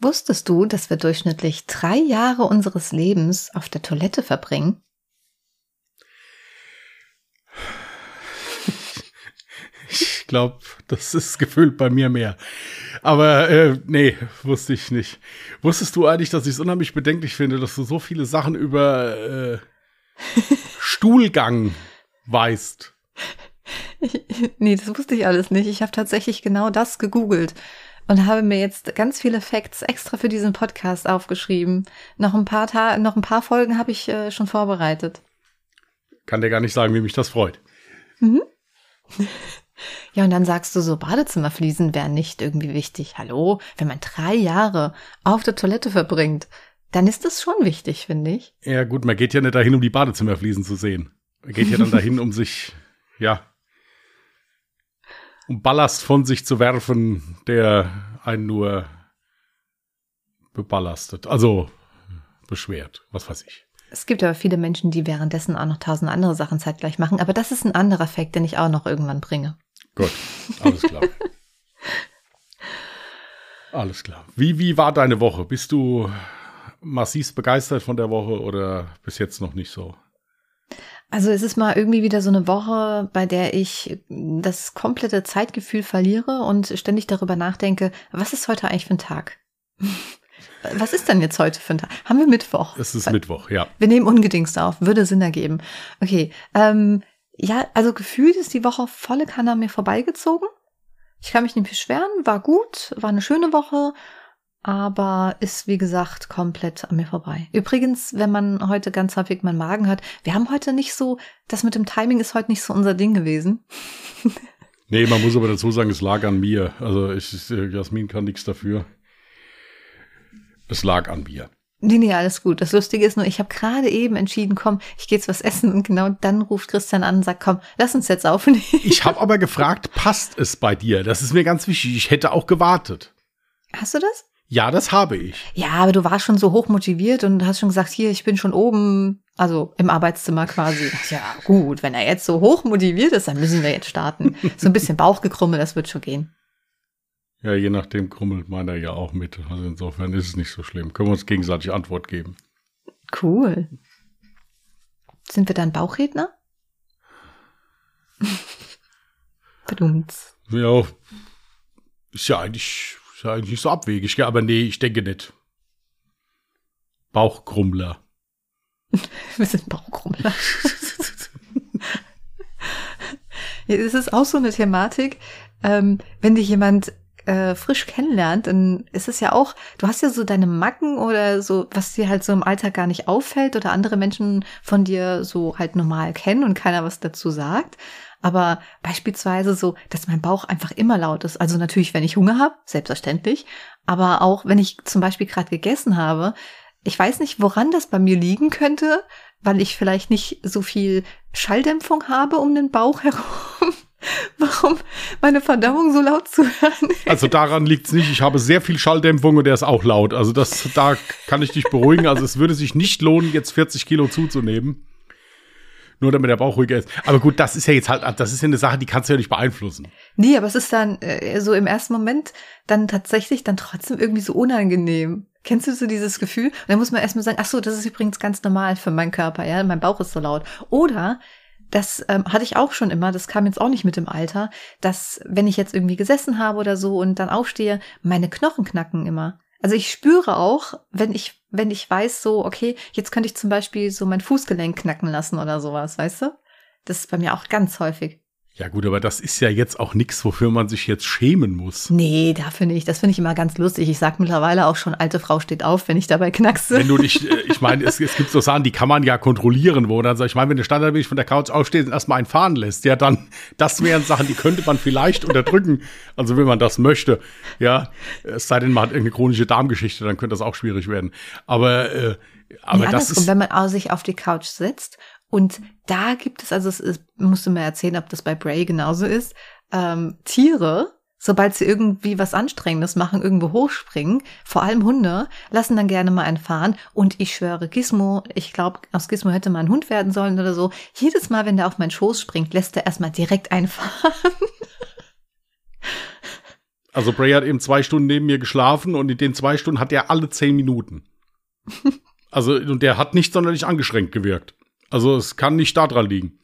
Wusstest du, dass wir durchschnittlich drei Jahre unseres Lebens auf der Toilette verbringen? Ich glaube, das ist gefühlt bei mir mehr. Aber äh, nee, wusste ich nicht. Wusstest du eigentlich, dass ich es unheimlich bedenklich finde, dass du so viele Sachen über äh, Stuhlgang weißt? nee, das wusste ich alles nicht. Ich habe tatsächlich genau das gegoogelt und habe mir jetzt ganz viele Facts extra für diesen Podcast aufgeschrieben. Noch ein paar Ta noch ein paar Folgen habe ich äh, schon vorbereitet. Kann dir gar nicht sagen, wie mich das freut. Mhm. Ja, und dann sagst du so, Badezimmerfliesen wären nicht irgendwie wichtig. Hallo, wenn man drei Jahre auf der Toilette verbringt, dann ist das schon wichtig, finde ich. Ja, gut, man geht ja nicht dahin, um die Badezimmerfliesen zu sehen. Man geht ja dann dahin, um sich, ja, um Ballast von sich zu werfen, der einen nur beballastet. Also beschwert, was weiß ich. Es gibt aber viele Menschen, die währenddessen auch noch tausend andere Sachen zeitgleich machen. Aber das ist ein anderer Fakt, den ich auch noch irgendwann bringe. Gut, alles klar. alles klar. Wie, wie war deine Woche? Bist du massiv begeistert von der Woche oder bis jetzt noch nicht so? Also es ist mal irgendwie wieder so eine Woche, bei der ich das komplette Zeitgefühl verliere und ständig darüber nachdenke, was ist heute eigentlich für ein Tag? Was ist denn jetzt heute für ein Tag? Haben wir Mittwoch? Es ist Mittwoch, ja. Wir nehmen ungedingst auf, würde Sinn ergeben. Okay, ähm, ja, also gefühlt ist die Woche volle Kanne an mir vorbeigezogen. Ich kann mich nicht beschweren, war gut, war eine schöne Woche aber ist wie gesagt komplett an mir vorbei. Übrigens, wenn man heute ganz häufig meinen Magen hat, wir haben heute nicht so, das mit dem Timing ist heute nicht so unser Ding gewesen. nee, man muss aber dazu sagen, es lag an mir. Also ich, Jasmin kann nichts dafür. Es lag an mir. Nee, nee, alles gut. Das Lustige ist nur, ich habe gerade eben entschieden, komm, ich gehe jetzt was essen und genau dann ruft Christian an und sagt, komm, lass uns jetzt aufnehmen. Ich habe aber gefragt, passt es bei dir? Das ist mir ganz wichtig. Ich hätte auch gewartet. Hast du das? Ja, das habe ich. Ja, aber du warst schon so hoch motiviert und hast schon gesagt, hier, ich bin schon oben, also im Arbeitszimmer quasi. Ja, gut, wenn er jetzt so hoch motiviert ist, dann müssen wir jetzt starten. So ein bisschen Bauchgekrummel, das wird schon gehen. Ja, je nachdem krummelt meiner ja auch mit. Also insofern ist es nicht so schlimm. Können wir uns gegenseitig Antwort geben. Cool. Sind wir dann Bauchredner? Bedummt. Ja, ist ja eigentlich ist ja eigentlich nicht so abwegig, gell? aber nee, ich denke nicht. Bauchkrummler. Wir sind Bauchkrummler. es ist auch so eine Thematik, ähm, wenn dich jemand äh, frisch kennenlernt, dann ist es ja auch, du hast ja so deine Macken oder so, was dir halt so im Alltag gar nicht auffällt oder andere Menschen von dir so halt normal kennen und keiner was dazu sagt. Aber beispielsweise so, dass mein Bauch einfach immer laut ist. Also natürlich, wenn ich Hunger habe, selbstverständlich. Aber auch, wenn ich zum Beispiel gerade gegessen habe. Ich weiß nicht, woran das bei mir liegen könnte, weil ich vielleicht nicht so viel Schalldämpfung habe um den Bauch herum. Warum meine Verdauung so laut zu hören? Also daran liegt es nicht. Ich habe sehr viel Schalldämpfung und der ist auch laut. Also das, da kann ich dich beruhigen. Also es würde sich nicht lohnen, jetzt 40 Kilo zuzunehmen nur damit der Bauch ruhiger ist. Aber gut, das ist ja jetzt halt, das ist ja eine Sache, die kannst du ja nicht beeinflussen. Nee, aber es ist dann äh, so im ersten Moment dann tatsächlich dann trotzdem irgendwie so unangenehm. Kennst du so dieses Gefühl? Und dann muss man erstmal sagen, ach so, das ist übrigens ganz normal für meinen Körper, ja, mein Bauch ist so laut. Oder das ähm, hatte ich auch schon immer, das kam jetzt auch nicht mit dem Alter, dass wenn ich jetzt irgendwie gesessen habe oder so und dann aufstehe, meine Knochen knacken immer. Also ich spüre auch, wenn ich, wenn ich weiß, so, okay, jetzt könnte ich zum Beispiel so mein Fußgelenk knacken lassen oder sowas, weißt du? Das ist bei mir auch ganz häufig. Ja gut, aber das ist ja jetzt auch nichts, wofür man sich jetzt schämen muss. Nee, dafür nicht. Das finde ich immer ganz lustig. Ich sag mittlerweile auch schon, alte Frau steht auf, wenn ich dabei knackse. Wenn du dich, äh, ich meine, es, es gibt so Sachen, die kann man ja kontrollieren, wo dann sag ich meine, wenn du standardmäßig von der Couch aufstehst und erstmal einen fahren lässt, ja dann, das wären Sachen, die könnte man vielleicht unterdrücken. Also wenn man das möchte, ja, es sei denn, man hat irgendeine chronische Darmgeschichte, dann könnte das auch schwierig werden. Aber, äh, aber nee, das ist. wenn man sich auf die Couch setzt und da gibt es, also es ist, musst du mir erzählen, ob das bei Bray genauso ist, ähm, Tiere, sobald sie irgendwie was Anstrengendes machen, irgendwo hochspringen, vor allem Hunde, lassen dann gerne mal einen fahren. Und ich schwöre, Gizmo, ich glaube, aus Gizmo hätte mal ein Hund werden sollen oder so. Jedes Mal, wenn der auf meinen Schoß springt, lässt er erstmal direkt einfahren. Also Bray hat eben zwei Stunden neben mir geschlafen und in den zwei Stunden hat er alle zehn Minuten. Also, und der hat nicht sonderlich angeschränkt gewirkt. Also es kann nicht daran liegen.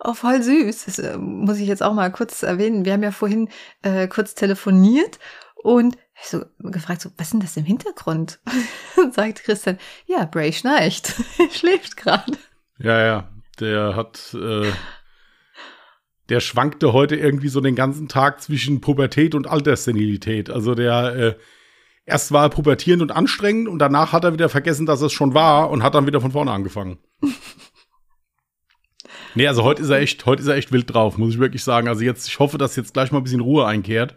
Oh, voll süß. Das äh, muss ich jetzt auch mal kurz erwähnen. Wir haben ja vorhin äh, kurz telefoniert und ich so gefragt, so, was ist denn das im Hintergrund? und sagt Christian, ja, Bray schnarcht. schläft gerade. Ja, ja. Der hat, äh, der schwankte heute irgendwie so den ganzen Tag zwischen Pubertät und Alterssenilität. Also der, äh, erst war er pubertierend und anstrengend und danach hat er wieder vergessen, dass es schon war und hat dann wieder von vorne angefangen. nee, also heute ist er echt, heute ist er echt wild drauf, muss ich wirklich sagen. Also jetzt, ich hoffe, dass jetzt gleich mal ein bisschen Ruhe einkehrt.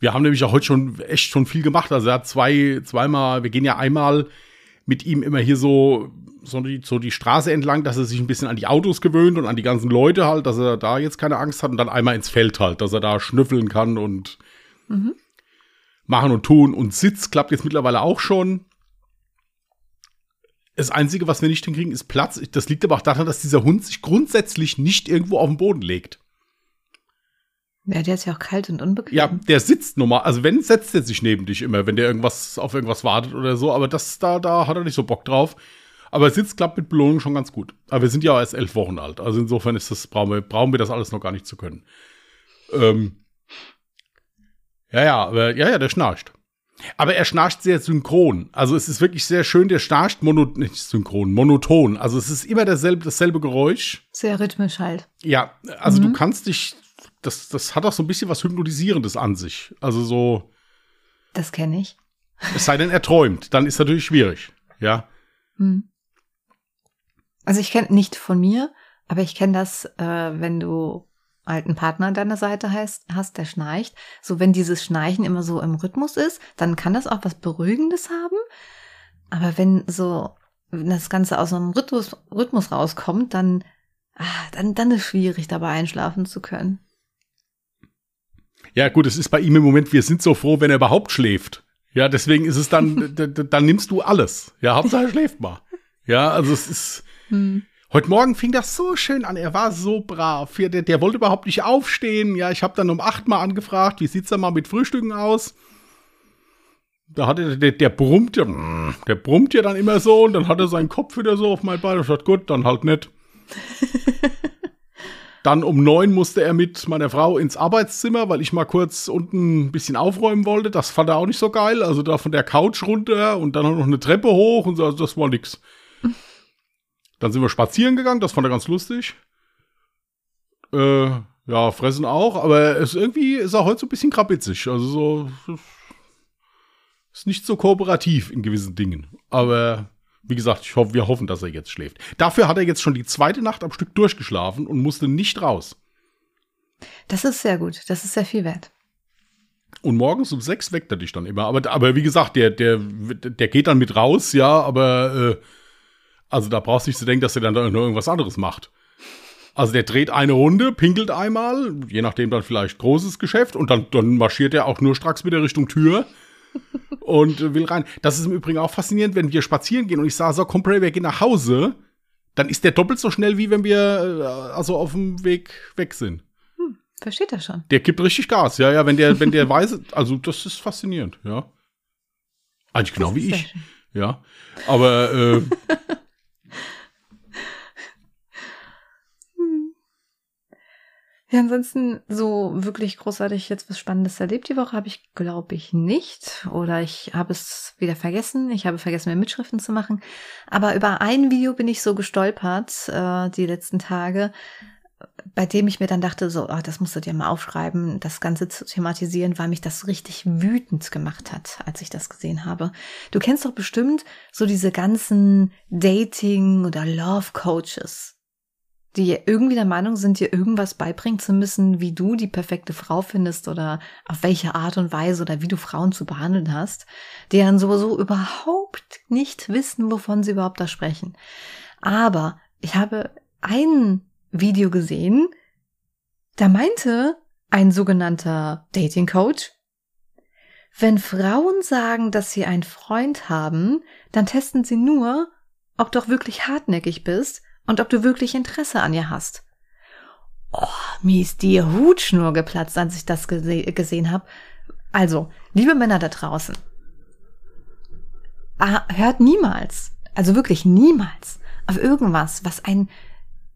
Wir haben nämlich auch heute schon echt schon viel gemacht. Also er hat zwei, zweimal, wir gehen ja einmal mit ihm immer hier so, so die, so die Straße entlang, dass er sich ein bisschen an die Autos gewöhnt und an die ganzen Leute halt, dass er da jetzt keine Angst hat und dann einmal ins Feld halt, dass er da schnüffeln kann und mhm. machen und tun. Und Sitz klappt jetzt mittlerweile auch schon. Das Einzige, was wir nicht hinkriegen, ist Platz. Das liegt aber auch daran, dass dieser Hund sich grundsätzlich nicht irgendwo auf den Boden legt. Ja, der ist ja auch kalt und unbequem. Ja, der sitzt normal. Also wenn, setzt er sich neben dich immer, wenn der irgendwas auf irgendwas wartet oder so. Aber das, da, da hat er nicht so Bock drauf. Aber Sitz klappt mit Belohnung schon ganz gut. Aber wir sind ja erst elf Wochen alt. Also insofern ist das, brauchen wir, brauchen wir das alles noch gar nicht zu können. Ähm, ja, ja, aber, ja, ja, der schnarcht. Aber er schnarcht sehr synchron. Also es ist wirklich sehr schön, der schnarcht mono, nicht synchron, monoton. Also es ist immer derselbe, dasselbe Geräusch. Sehr rhythmisch halt. Ja, also mhm. du kannst dich, das, das hat auch so ein bisschen was Hypnotisierendes an sich. Also so. Das kenne ich. Es sei denn, er träumt, dann ist natürlich schwierig. Ja. Mhm. Also ich kenne nicht von mir, aber ich kenne das, äh, wenn du alten Partner an deiner Seite heißt, hast, der schnarcht. So, wenn dieses Schnarchen immer so im Rhythmus ist, dann kann das auch was Beruhigendes haben. Aber wenn so wenn das Ganze aus einem Rhythmus, Rhythmus rauskommt, dann, ah, dann, dann ist schwierig, dabei einschlafen zu können. Ja, gut, es ist bei ihm im Moment, wir sind so froh, wenn er überhaupt schläft. Ja, deswegen ist es dann, dann nimmst du alles. Ja, Hauptsache er schläft mal. Ja, also es ist, hm. Heute Morgen fing das so schön an. Er war so brav. Der, der wollte überhaupt nicht aufstehen. Ja, ich habe dann um acht Mal angefragt, wie sieht's da mal mit Frühstücken aus? Da hatte der, der brummt ja, der brummt ja dann immer so und dann hat er seinen Kopf wieder so auf mein Bein und sagt, gut, dann halt nicht. dann um neun musste er mit meiner Frau ins Arbeitszimmer, weil ich mal kurz unten ein bisschen aufräumen wollte. Das fand er auch nicht so geil. Also da von der Couch runter und dann noch eine Treppe hoch und so, also das war nix. Dann sind wir spazieren gegangen, das fand er ganz lustig. Äh, ja, fressen auch, aber es irgendwie ist er heute so ein bisschen krabitzig. Also so ist nicht so kooperativ in gewissen Dingen. Aber wie gesagt, ich hoffe, wir hoffen, dass er jetzt schläft. Dafür hat er jetzt schon die zweite Nacht am Stück durchgeschlafen und musste nicht raus. Das ist sehr gut. Das ist sehr viel wert. Und morgens um sechs weckt er dich dann immer. Aber, aber wie gesagt, der, der, der geht dann mit raus, ja, aber äh, also da brauchst du nicht zu denken, dass er dann noch irgendwas anderes macht. Also der dreht eine Runde, pinkelt einmal, je nachdem dann vielleicht großes Geschäft und dann, dann marschiert er auch nur stracks wieder Richtung Tür und will rein. Das ist im Übrigen auch faszinierend, wenn wir spazieren gehen und ich sage, so, komm, Bray, wir gehen nach Hause, dann ist der doppelt so schnell, wie wenn wir äh, also auf dem Weg weg sind. Hm, versteht er schon. Der gibt richtig Gas, ja, ja, wenn der, wenn der weiß, also das ist faszinierend, ja. Eigentlich genau wie ich. Ja. Aber äh, Ja, ansonsten so wirklich großartig jetzt was Spannendes erlebt die Woche habe ich, glaube ich, nicht. Oder ich habe es wieder vergessen. Ich habe vergessen, mir Mitschriften zu machen. Aber über ein Video bin ich so gestolpert äh, die letzten Tage, bei dem ich mir dann dachte, so, oh, das musst du dir mal aufschreiben, das Ganze zu thematisieren, weil mich das richtig wütend gemacht hat, als ich das gesehen habe. Du kennst doch bestimmt so diese ganzen Dating- oder Love-Coaches die irgendwie der Meinung sind, dir irgendwas beibringen zu müssen, wie du die perfekte Frau findest oder auf welche Art und Weise oder wie du Frauen zu behandeln hast, die dann sowieso überhaupt nicht wissen, wovon sie überhaupt da sprechen. Aber ich habe ein Video gesehen, da meinte ein sogenannter Dating Coach, wenn Frauen sagen, dass sie einen Freund haben, dann testen sie nur, ob du auch wirklich hartnäckig bist und ob du wirklich Interesse an ihr hast. Oh, mir ist die Hutschnur geplatzt, als ich das gese gesehen habe. Also, liebe Männer da draußen, ah, hört niemals, also wirklich niemals auf irgendwas, was ein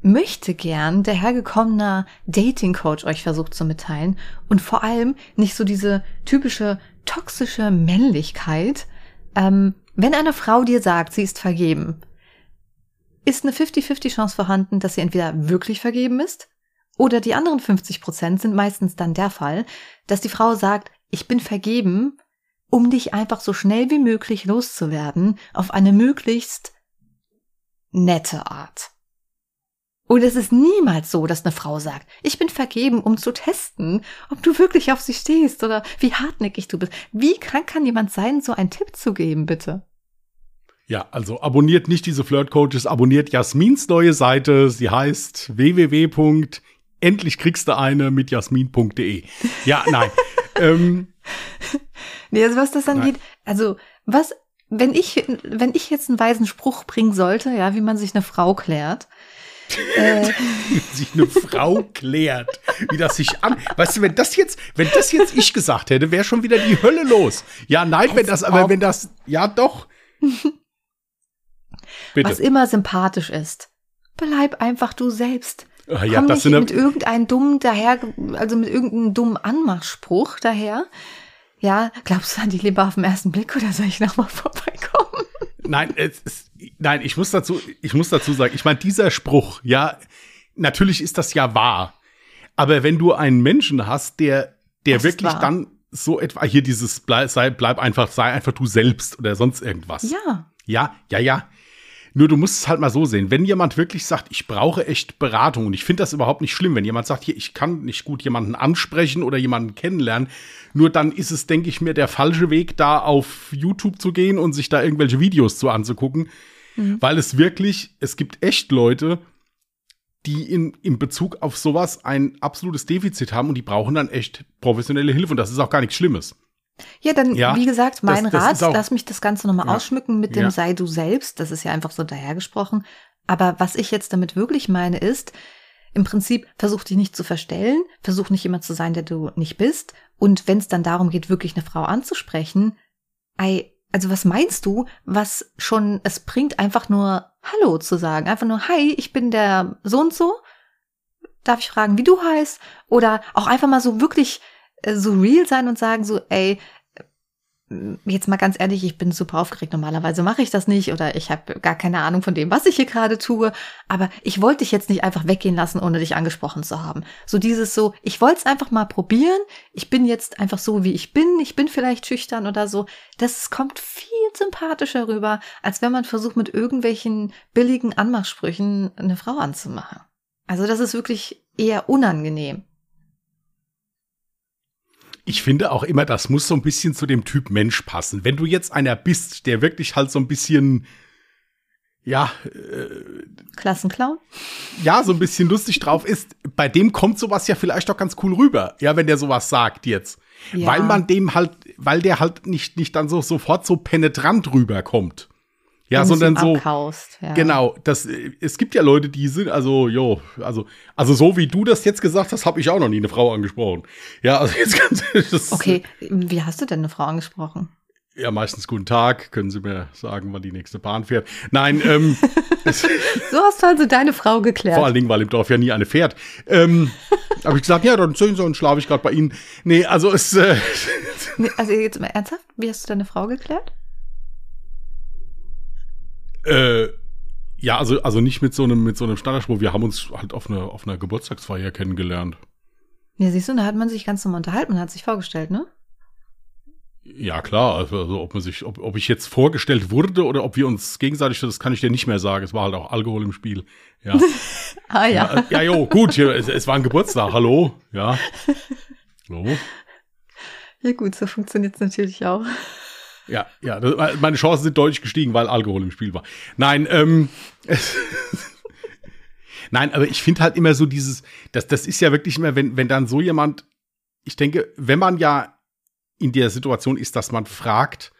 möchte gern der hergekommener Dating Coach euch versucht zu mitteilen und vor allem nicht so diese typische toxische Männlichkeit. Ähm, wenn eine Frau dir sagt, sie ist vergeben, ist eine 50-50 Chance vorhanden, dass sie entweder wirklich vergeben ist oder die anderen 50 Prozent sind meistens dann der Fall, dass die Frau sagt, ich bin vergeben, um dich einfach so schnell wie möglich loszuwerden auf eine möglichst nette Art. Und es ist niemals so, dass eine Frau sagt, ich bin vergeben, um zu testen, ob du wirklich auf sie stehst oder wie hartnäckig du bist. Wie krank kann jemand sein, so einen Tipp zu geben, bitte? Ja, also abonniert nicht diese Flirt-Coaches, abonniert Jasmins neue Seite. Sie heißt www.endlich kriegst du eine mit jasmin.de. Ja, nein. ähm, nee, also was das angeht, also was, wenn ich, wenn ich jetzt einen weisen Spruch bringen sollte, ja, wie man sich eine Frau klärt, äh. sich eine Frau klärt, wie das sich an. Weißt du, wenn das jetzt, wenn das jetzt ich gesagt hätte, wäre schon wieder die Hölle los. Ja, nein, wenn das, aber wenn das, ja doch. Bitte. Was immer sympathisch ist. Bleib einfach du selbst. Ah, ja, Komm nicht mit irgendeinem dummen daher, also mit irgendeinem dummen Anmachspruch daher. Ja, glaubst du an die Liebe auf den ersten Blick oder soll ich nochmal vorbeikommen? Nein, ist, nein, ich muss dazu, ich muss dazu sagen, ich meine, dieser Spruch, ja, natürlich ist das ja wahr. Aber wenn du einen Menschen hast, der, der wirklich dann so etwa hier dieses bleib, sei, bleib einfach, sei einfach du selbst oder sonst irgendwas. Ja. Ja, ja, ja. Nur du musst es halt mal so sehen. Wenn jemand wirklich sagt, ich brauche echt Beratung und ich finde das überhaupt nicht schlimm, wenn jemand sagt, hier, ich kann nicht gut jemanden ansprechen oder jemanden kennenlernen, nur dann ist es, denke ich mir, der falsche Weg, da auf YouTube zu gehen und sich da irgendwelche Videos zu anzugucken. Mhm. Weil es wirklich, es gibt echt Leute, die in, in Bezug auf sowas ein absolutes Defizit haben und die brauchen dann echt professionelle Hilfe und das ist auch gar nichts Schlimmes. Ja, dann, ja, wie gesagt, mein das, das Rat, lass mich das Ganze nochmal ja, ausschmücken mit dem ja. sei du selbst. Das ist ja einfach so dahergesprochen. Aber was ich jetzt damit wirklich meine ist, im Prinzip versuch dich nicht zu verstellen, versuch nicht jemand zu sein, der du nicht bist. Und wenn es dann darum geht, wirklich eine Frau anzusprechen, ei, also was meinst du, was schon es bringt, einfach nur Hallo zu sagen, einfach nur Hi, ich bin der so und so. Darf ich fragen, wie du heißt? Oder auch einfach mal so wirklich so real sein und sagen so, ey, jetzt mal ganz ehrlich, ich bin super aufgeregt. Normalerweise mache ich das nicht oder ich habe gar keine Ahnung von dem, was ich hier gerade tue. Aber ich wollte dich jetzt nicht einfach weggehen lassen, ohne dich angesprochen zu haben. So dieses so, ich wollte es einfach mal probieren. Ich bin jetzt einfach so, wie ich bin. Ich bin vielleicht schüchtern oder so. Das kommt viel sympathischer rüber, als wenn man versucht, mit irgendwelchen billigen Anmachsprüchen eine Frau anzumachen. Also das ist wirklich eher unangenehm ich finde auch immer, das muss so ein bisschen zu dem Typ Mensch passen. Wenn du jetzt einer bist, der wirklich halt so ein bisschen, ja. Äh, Klassenclown? Ja, so ein bisschen lustig drauf ist, bei dem kommt sowas ja vielleicht auch ganz cool rüber, ja, wenn der sowas sagt jetzt. Ja. Weil man dem halt, weil der halt nicht, nicht dann so sofort so penetrant rüberkommt. Ja, sondern so. Abkaust, ja. Genau, das, es gibt ja Leute, die sind, also, jo, also, also so wie du das jetzt gesagt hast, habe ich auch noch nie eine Frau angesprochen. Ja, also jetzt ganz das, Okay, wie hast du denn eine Frau angesprochen? Ja, meistens guten Tag. Können Sie mir sagen, wann die nächste Bahn fährt? Nein, ähm. so hast du also deine Frau geklärt. Vor allen Dingen, weil im Dorf ja nie eine fährt. Ähm, habe ich gesagt, ja, dann sehen Sie und schlafe ich gerade bei Ihnen. Nee, also es. Äh, nee, also jetzt mal ernsthaft, wie hast du deine Frau geklärt? Äh, ja, also, also nicht mit so einem, mit so einem Standardspruch. Wir haben uns halt auf einer, auf einer Geburtstagsfeier kennengelernt. Ja, siehst du, da hat man sich ganz normal unterhalten, man hat sich vorgestellt, ne? Ja, klar. Also, also ob man sich, ob, ob ich jetzt vorgestellt wurde oder ob wir uns gegenseitig, das kann ich dir nicht mehr sagen. Es war halt auch Alkohol im Spiel. Ja. ah, ja. Ja, ja jo, gut, es, es war ein Geburtstag, hallo. Ja. Hallo. Ja, gut, so funktioniert es natürlich auch. Ja, ja, meine Chancen sind deutlich gestiegen, weil Alkohol im Spiel war. Nein, ähm, Nein, aber ich finde halt immer so dieses, das, das ist ja wirklich immer, wenn, wenn dann so jemand, ich denke, wenn man ja in der Situation ist, dass man fragt,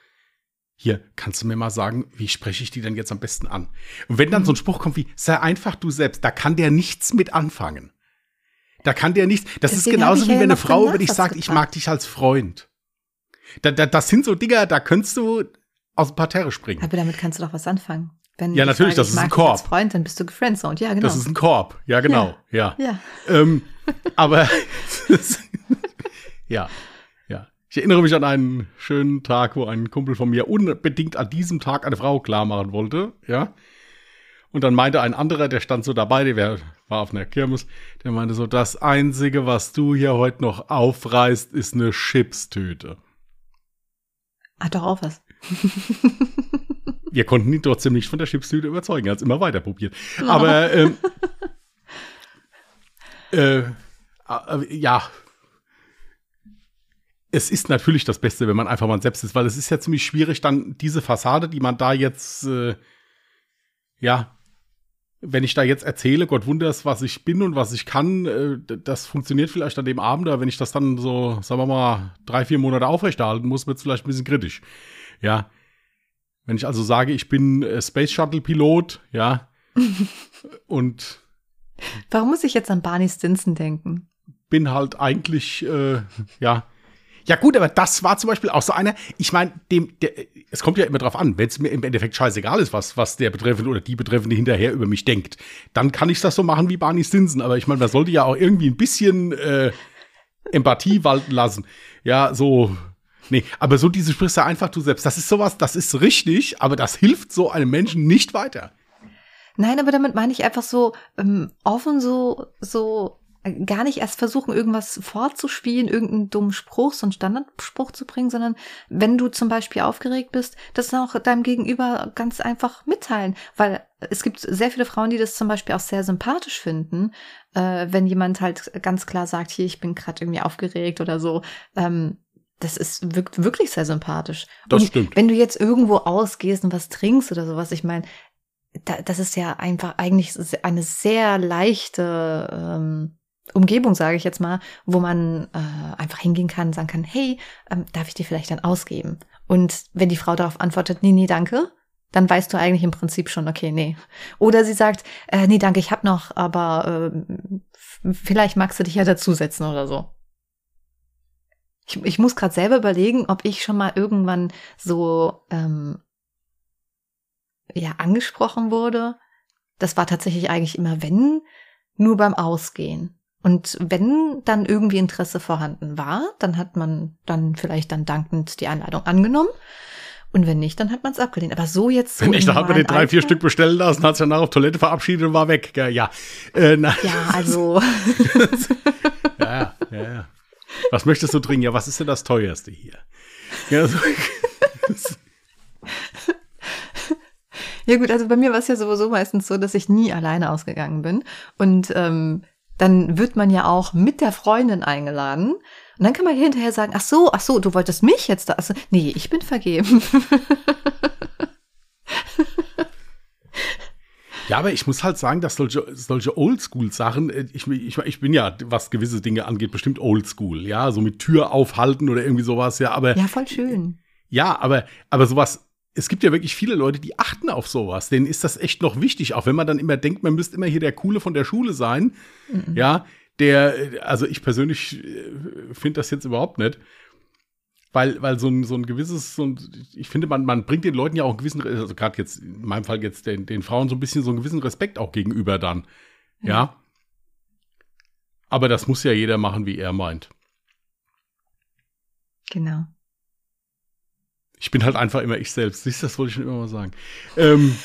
hier, kannst du mir mal sagen, wie spreche ich die denn jetzt am besten an? Und wenn dann so ein Spruch kommt wie, sei einfach du selbst, da kann der nichts mit anfangen. Da kann der nichts. Das Deswegen ist genauso wie ja wenn eine Frau über dich sagt, ich mag dich als Freund. Da, da, das sind so Dinger, da könntest du aus dem Parterre springen. Aber damit kannst du doch was anfangen. Wenn Ja, ich natürlich, sage, das ist ein Korb. Als Freund, dann bist du gefriendzoned. Ja, genau. Das ist ein Korb. Ja, genau. Ja. ja. Ähm, aber ja, ja. Ich erinnere mich an einen schönen Tag, wo ein Kumpel von mir unbedingt an diesem Tag eine Frau klar machen wollte, ja. Und dann meinte ein anderer, der stand so dabei, der war auf einer Kirmes, der meinte so, das Einzige, was du hier heute noch aufreißt, ist eine Chipstüte. Hat doch auch was. Wir konnten ihn trotzdem nicht von der Chipstüte überzeugen. Er hat es immer weiter probiert. Aber ähm, äh, äh, ja, es ist natürlich das Beste, wenn man einfach mal selbst ist, weil es ist ja ziemlich schwierig, dann diese Fassade, die man da jetzt, äh, ja, wenn ich da jetzt erzähle, Gott wunders, was ich bin und was ich kann, äh, das funktioniert vielleicht an dem Abend, aber wenn ich das dann so, sagen wir mal, drei, vier Monate aufrechterhalten muss, wird es vielleicht ein bisschen kritisch. Ja. Wenn ich also sage, ich bin äh, Space Shuttle Pilot, ja, und Warum muss ich jetzt an Barney Stinson denken? bin halt eigentlich, äh, ja. Ja gut, aber das war zum Beispiel auch so einer, ich meine, dem, der, es kommt ja immer drauf an, wenn es mir im Endeffekt scheißegal ist, was, was der Betreffende oder die Betreffende hinterher über mich denkt, dann kann ich das so machen wie Barney Stinson, aber ich meine, man sollte ja auch irgendwie ein bisschen äh, Empathie walten lassen. Ja, so, nee, aber so diese sprichst du einfach du selbst, das ist sowas, das ist richtig, aber das hilft so einem Menschen nicht weiter. Nein, aber damit meine ich einfach so ähm, offen, so, so gar nicht erst versuchen, irgendwas vorzuspielen, irgendeinen dummen Spruch, so einen Standardspruch zu bringen, sondern wenn du zum Beispiel aufgeregt bist, das auch deinem Gegenüber ganz einfach mitteilen. Weil es gibt sehr viele Frauen, die das zum Beispiel auch sehr sympathisch finden, äh, wenn jemand halt ganz klar sagt, hier, ich bin gerade irgendwie aufgeregt oder so. Ähm, das ist wirkt wirklich sehr sympathisch. Das und stimmt. Wenn du jetzt irgendwo ausgehst und was trinkst oder sowas, ich meine, da, das ist ja einfach eigentlich eine sehr leichte ähm, Umgebung, sage ich jetzt mal, wo man äh, einfach hingehen kann sagen kann, hey, ähm, darf ich dir vielleicht dann ausgeben? Und wenn die Frau darauf antwortet, nee, nee, danke, dann weißt du eigentlich im Prinzip schon, okay, nee. Oder sie sagt, äh, nee, danke, ich hab noch, aber äh, vielleicht magst du dich ja dazusetzen oder so. Ich, ich muss gerade selber überlegen, ob ich schon mal irgendwann so ähm, ja angesprochen wurde. Das war tatsächlich eigentlich immer, wenn, nur beim Ausgehen. Und wenn dann irgendwie Interesse vorhanden war, dann hat man dann vielleicht dann dankend die Einladung angenommen. Und wenn nicht, dann hat man es abgelehnt. Aber so jetzt so nicht, dann hat man den normalen drei, vier Alltag- Stück bestellen lassen, hat sich danach auf Toilette verabschiedet und war weg. Gell? Ja, äh, na, Ja, also ja, ja, ja, ja. Was möchtest du trinken? Ja, was ist denn das teuerste hier? Ja, so, Ja gut, also bei mir war es ja sowieso meistens so, dass ich nie alleine ausgegangen bin. Und ähm, dann wird man ja auch mit der Freundin eingeladen. Und dann kann man hinterher sagen, ach so, ach so, du wolltest mich jetzt da. Also, nee, ich bin vergeben. ja, aber ich muss halt sagen, dass solche, solche Oldschool-Sachen, äh, ich, ich, ich bin ja, was gewisse Dinge angeht, bestimmt Oldschool, ja, so mit Tür aufhalten oder irgendwie sowas, ja, aber ja, voll schön. Ja, aber, aber sowas, es gibt ja wirklich viele Leute, die achten auf sowas. Denen ist das echt noch wichtig, auch wenn man dann immer denkt, man müsste immer hier der Coole von der Schule sein. Ja, der, also ich persönlich äh, finde das jetzt überhaupt nicht. Weil, weil so ein, so ein gewisses, so ein, ich finde, man, man bringt den Leuten ja auch einen gewissen, also gerade jetzt, in meinem Fall jetzt den, den Frauen so ein bisschen so einen gewissen Respekt auch gegenüber dann. Ja. Aber das muss ja jeder machen, wie er meint. Genau. Ich bin halt einfach immer ich selbst. Siehst du, das wollte ich schon immer mal sagen. Ähm,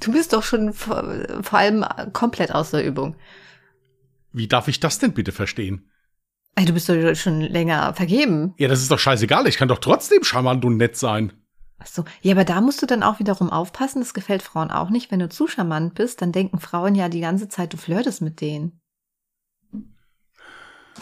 Du bist doch schon vor, vor allem komplett aus der Übung. wie darf ich das denn bitte verstehen? Ey, du bist doch schon länger vergeben. Ja, das ist doch scheißegal. Ich kann doch trotzdem charmant und nett sein. Ach so. Ja, aber da musst du dann auch wiederum aufpassen. Das gefällt Frauen auch nicht. Wenn du zu charmant bist, dann denken Frauen ja die ganze Zeit, du flirtest mit denen.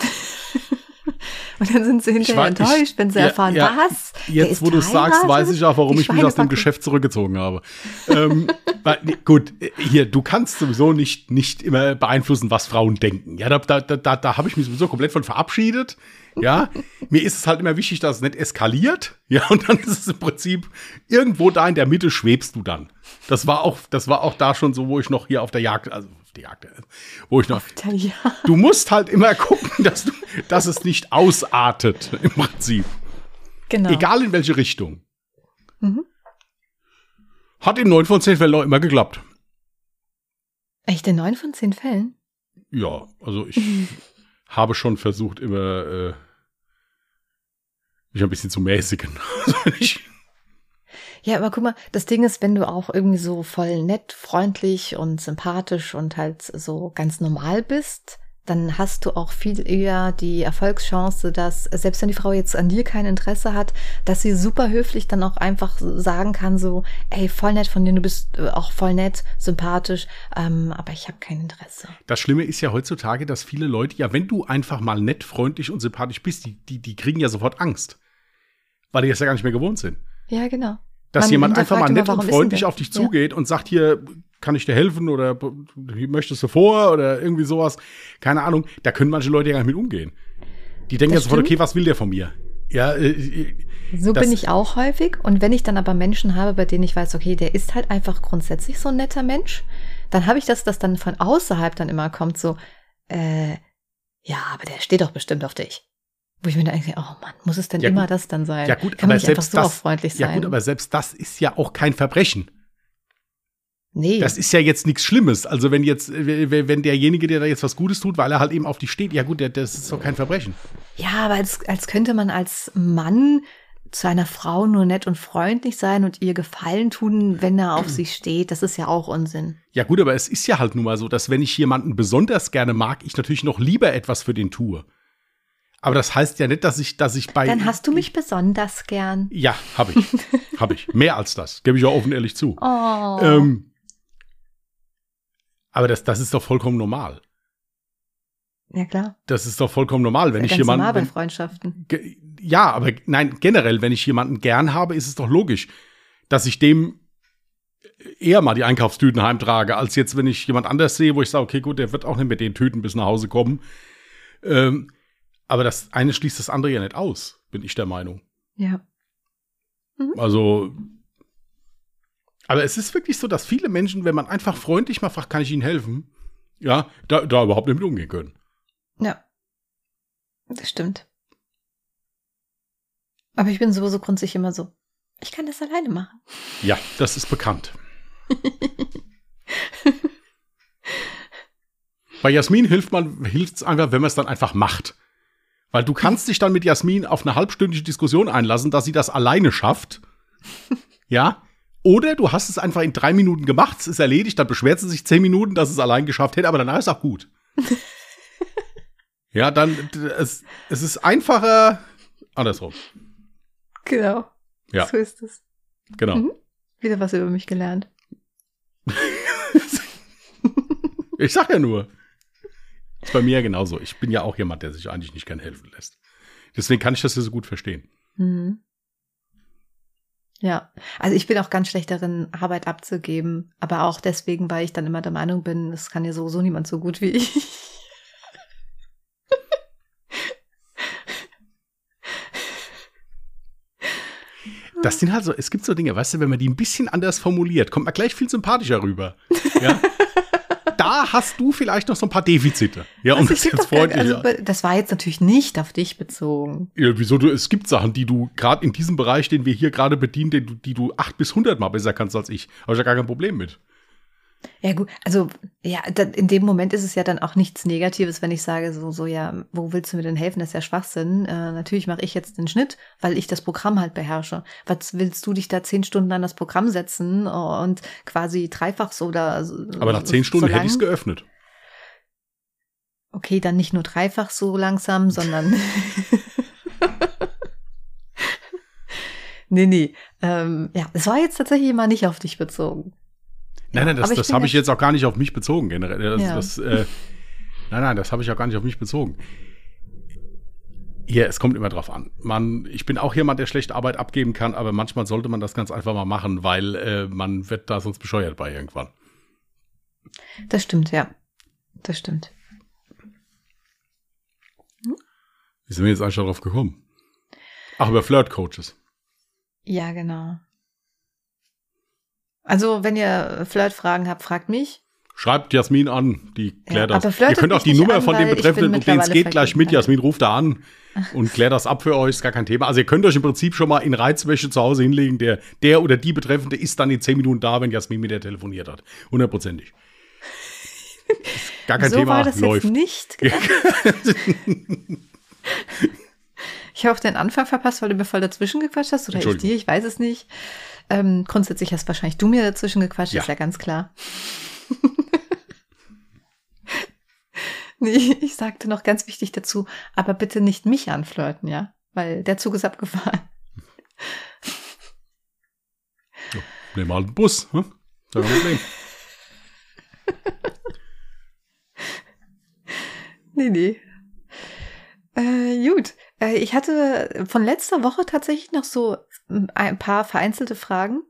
Und dann sind sie hinterher ich- enttäuscht, wenn sie ja, erfahren, ja. was? Jetzt, wo du es sagst, weiß ich auch, warum ich mich aus dem. Geschäft zurückgezogen habe. ähm, weil, gut, hier, du kannst sowieso nicht, nicht immer beeinflussen, was Frauen denken. Ja, da, da, da, da habe ich mich sowieso komplett von verabschiedet. Ja, mir ist es halt immer wichtig, dass es nicht eskaliert. Ja, und dann ist es im Prinzip irgendwo da in der Mitte schwebst du dann. Das war auch, das war auch da schon so, wo ich noch hier auf der Jagd, also der Jagd, wo ich noch. Du musst halt immer gucken, dass du, dass es nicht ausartet im Prinzip. Genau. Egal in welche Richtung. Mhm. Hat in neun von zehn Fällen auch immer geklappt. Echt in neun von zehn Fällen? Ja, also ich habe schon versucht, immer äh, mich ein bisschen zu mäßigen. ja, aber guck mal, das Ding ist, wenn du auch irgendwie so voll nett, freundlich und sympathisch und halt so ganz normal bist, dann hast du auch viel eher die Erfolgschance, dass selbst wenn die Frau jetzt an dir kein Interesse hat, dass sie super höflich dann auch einfach sagen kann, so, ey, voll nett von dir, du bist äh, auch voll nett, sympathisch, ähm, aber ich habe kein Interesse. Das Schlimme ist ja heutzutage, dass viele Leute, ja, wenn du einfach mal nett, freundlich und sympathisch bist, die, die, die kriegen ja sofort Angst, weil die das ja gar nicht mehr gewohnt sind. Ja, genau. Dass Man jemand einfach mal nett immer, und freundlich auf dich zugeht ja. und sagt hier, kann ich dir helfen oder möchtest du vor oder irgendwie sowas. Keine Ahnung. Da können manche Leute ja gar nicht mit umgehen. Die denken das jetzt sofort, okay, was will der von mir? Ja, äh, äh so bin ich auch häufig. Und wenn ich dann aber Menschen habe, bei denen ich weiß, okay, der ist halt einfach grundsätzlich so ein netter Mensch, dann habe ich das, das dann von außerhalb dann immer kommt, so, äh, ja, aber der steht doch bestimmt auf dich. Wo ich mir denke, oh Mann, muss es denn ja, immer gut. das dann sein? Ja, gut, Kann aber selbst so das, freundlich sein? Ja, gut, aber selbst das ist ja auch kein Verbrechen. Nee. Das ist ja jetzt nichts Schlimmes. Also wenn jetzt, wenn derjenige, der da jetzt was Gutes tut, weil er halt eben auf dich steht, ja gut, das ist doch kein Verbrechen. Ja, aber als, als könnte man als Mann zu einer Frau nur nett und freundlich sein und ihr Gefallen tun, wenn er auf sie steht. Das ist ja auch Unsinn. Ja gut, aber es ist ja halt nun mal so, dass wenn ich jemanden besonders gerne mag, ich natürlich noch lieber etwas für den tue. Aber das heißt ja nicht, dass ich, dass ich bei. Dann hast du mich besonders gern. Ja, habe ich. habe ich. Mehr als das. Gebe ich auch offen ehrlich zu. Oh. Ähm, aber das, das ist doch vollkommen normal. Ja, klar. Das ist doch vollkommen normal, wenn ja, ich jemanden. Normal bei Freundschaften. Ja, aber nein, generell, wenn ich jemanden gern habe, ist es doch logisch, dass ich dem eher mal die Einkaufstüten heimtrage, als jetzt, wenn ich jemand anders sehe, wo ich sage, okay, gut, der wird auch nicht mit den Tüten bis nach Hause kommen. Ähm, aber das eine schließt das andere ja nicht aus, bin ich der Meinung. Ja. Mhm. Also, aber es ist wirklich so, dass viele Menschen, wenn man einfach freundlich mal fragt, kann ich Ihnen helfen, ja, da, da überhaupt nicht mit umgehen können. Ja. Das stimmt. Aber ich bin sowieso grundsätzlich immer so, ich kann das alleine machen. Ja, das ist bekannt. Bei Jasmin hilft man, hilft es einfach, wenn man es dann einfach macht. Weil du kannst dich dann mit Jasmin auf eine halbstündige Diskussion einlassen, dass sie das alleine schafft. ja, oder du hast es einfach in drei Minuten gemacht, es ist erledigt, dann beschwert sie sich zehn Minuten, dass es allein geschafft hätte, aber danach ist auch gut. ja, dann, es, es ist einfacher andersrum. Genau. Ja. So ist es. Genau. Mhm. Wieder was über mich gelernt. ich sag ja nur. Ist bei mir ja genauso. Ich bin ja auch jemand, der sich eigentlich nicht gern helfen lässt. Deswegen kann ich das ja so gut verstehen. Mhm. Ja, also ich bin auch ganz schlecht darin, Arbeit abzugeben, aber auch deswegen, weil ich dann immer der Meinung bin, es kann ja sowieso niemand so gut wie ich. Das sind halt so, es gibt so Dinge, weißt du, wenn man die ein bisschen anders formuliert, kommt man gleich viel sympathischer rüber. Ja. da hast du vielleicht noch so ein paar Defizite. Ja, um das jetzt freundlich. Also, das war jetzt natürlich nicht auf dich bezogen. Ja, wieso du, es gibt Sachen, die du gerade in diesem Bereich, den wir hier gerade bedienen, die, die du acht bis hundert Mal besser kannst als ich. Habe ich ja gar kein Problem mit. Ja, gut, also ja, in dem Moment ist es ja dann auch nichts Negatives, wenn ich sage, so, so, ja, wo willst du mir denn helfen? Das ist ja Schwachsinn. Äh, natürlich mache ich jetzt den Schnitt, weil ich das Programm halt beherrsche. Was willst du dich da zehn Stunden an das Programm setzen und quasi dreifach so oder Aber nach zehn Stunden so hätte ich es geöffnet. Okay, dann nicht nur dreifach so langsam, sondern. nee, nee. Ähm, ja, es war jetzt tatsächlich mal nicht auf dich bezogen. Nein, nein, das, das habe ich jetzt auch gar nicht auf mich bezogen generell. Das, ja. das, äh, nein, nein, das habe ich auch gar nicht auf mich bezogen. Ja, es kommt immer drauf an. Man, ich bin auch jemand, der schlecht Arbeit abgeben kann, aber manchmal sollte man das ganz einfach mal machen, weil äh, man wird da sonst bescheuert bei irgendwann. Das stimmt, ja. Das stimmt. Hm? Wie sind wir jetzt eigentlich darauf gekommen? Ach, über Flirt-Coaches. Ja, genau. Also, wenn ihr Flirtfragen habt, fragt mich. Schreibt Jasmin an, die klärt Ja, das. Ihr könnt auch die Nummer an, von dem Betreffenden, um den es geht, gleich mit. Jasmin ruft da an und klärt das ab für euch, ist gar kein Thema. Also ihr könnt euch im Prinzip schon mal in Reizwäsche zu Hause hinlegen. Der, der oder die Betreffende ist dann in zehn Minuten da, wenn Jasmin mit der telefoniert hat. Hundertprozentig. Gar kein so Thema, war das läuft. jetzt nicht ich habe auch den Anfang verpasst, weil du mir voll dazwischen gequatscht hast. Oder ich dir, ich weiß es nicht. Ähm, grundsätzlich hast wahrscheinlich du mir dazwischen gequatscht, Ja. ist ja ganz klar. nee, ich sagte noch ganz wichtig dazu, aber bitte nicht mich anflirten, ja? Weil der Zug ist abgefahren. Nehmen wir halt einen Bus. Hm? Kein Problem. Nee, nee. Äh, gut. Äh, ich hatte von letzter Woche tatsächlich noch so ein paar vereinzelte Fragen.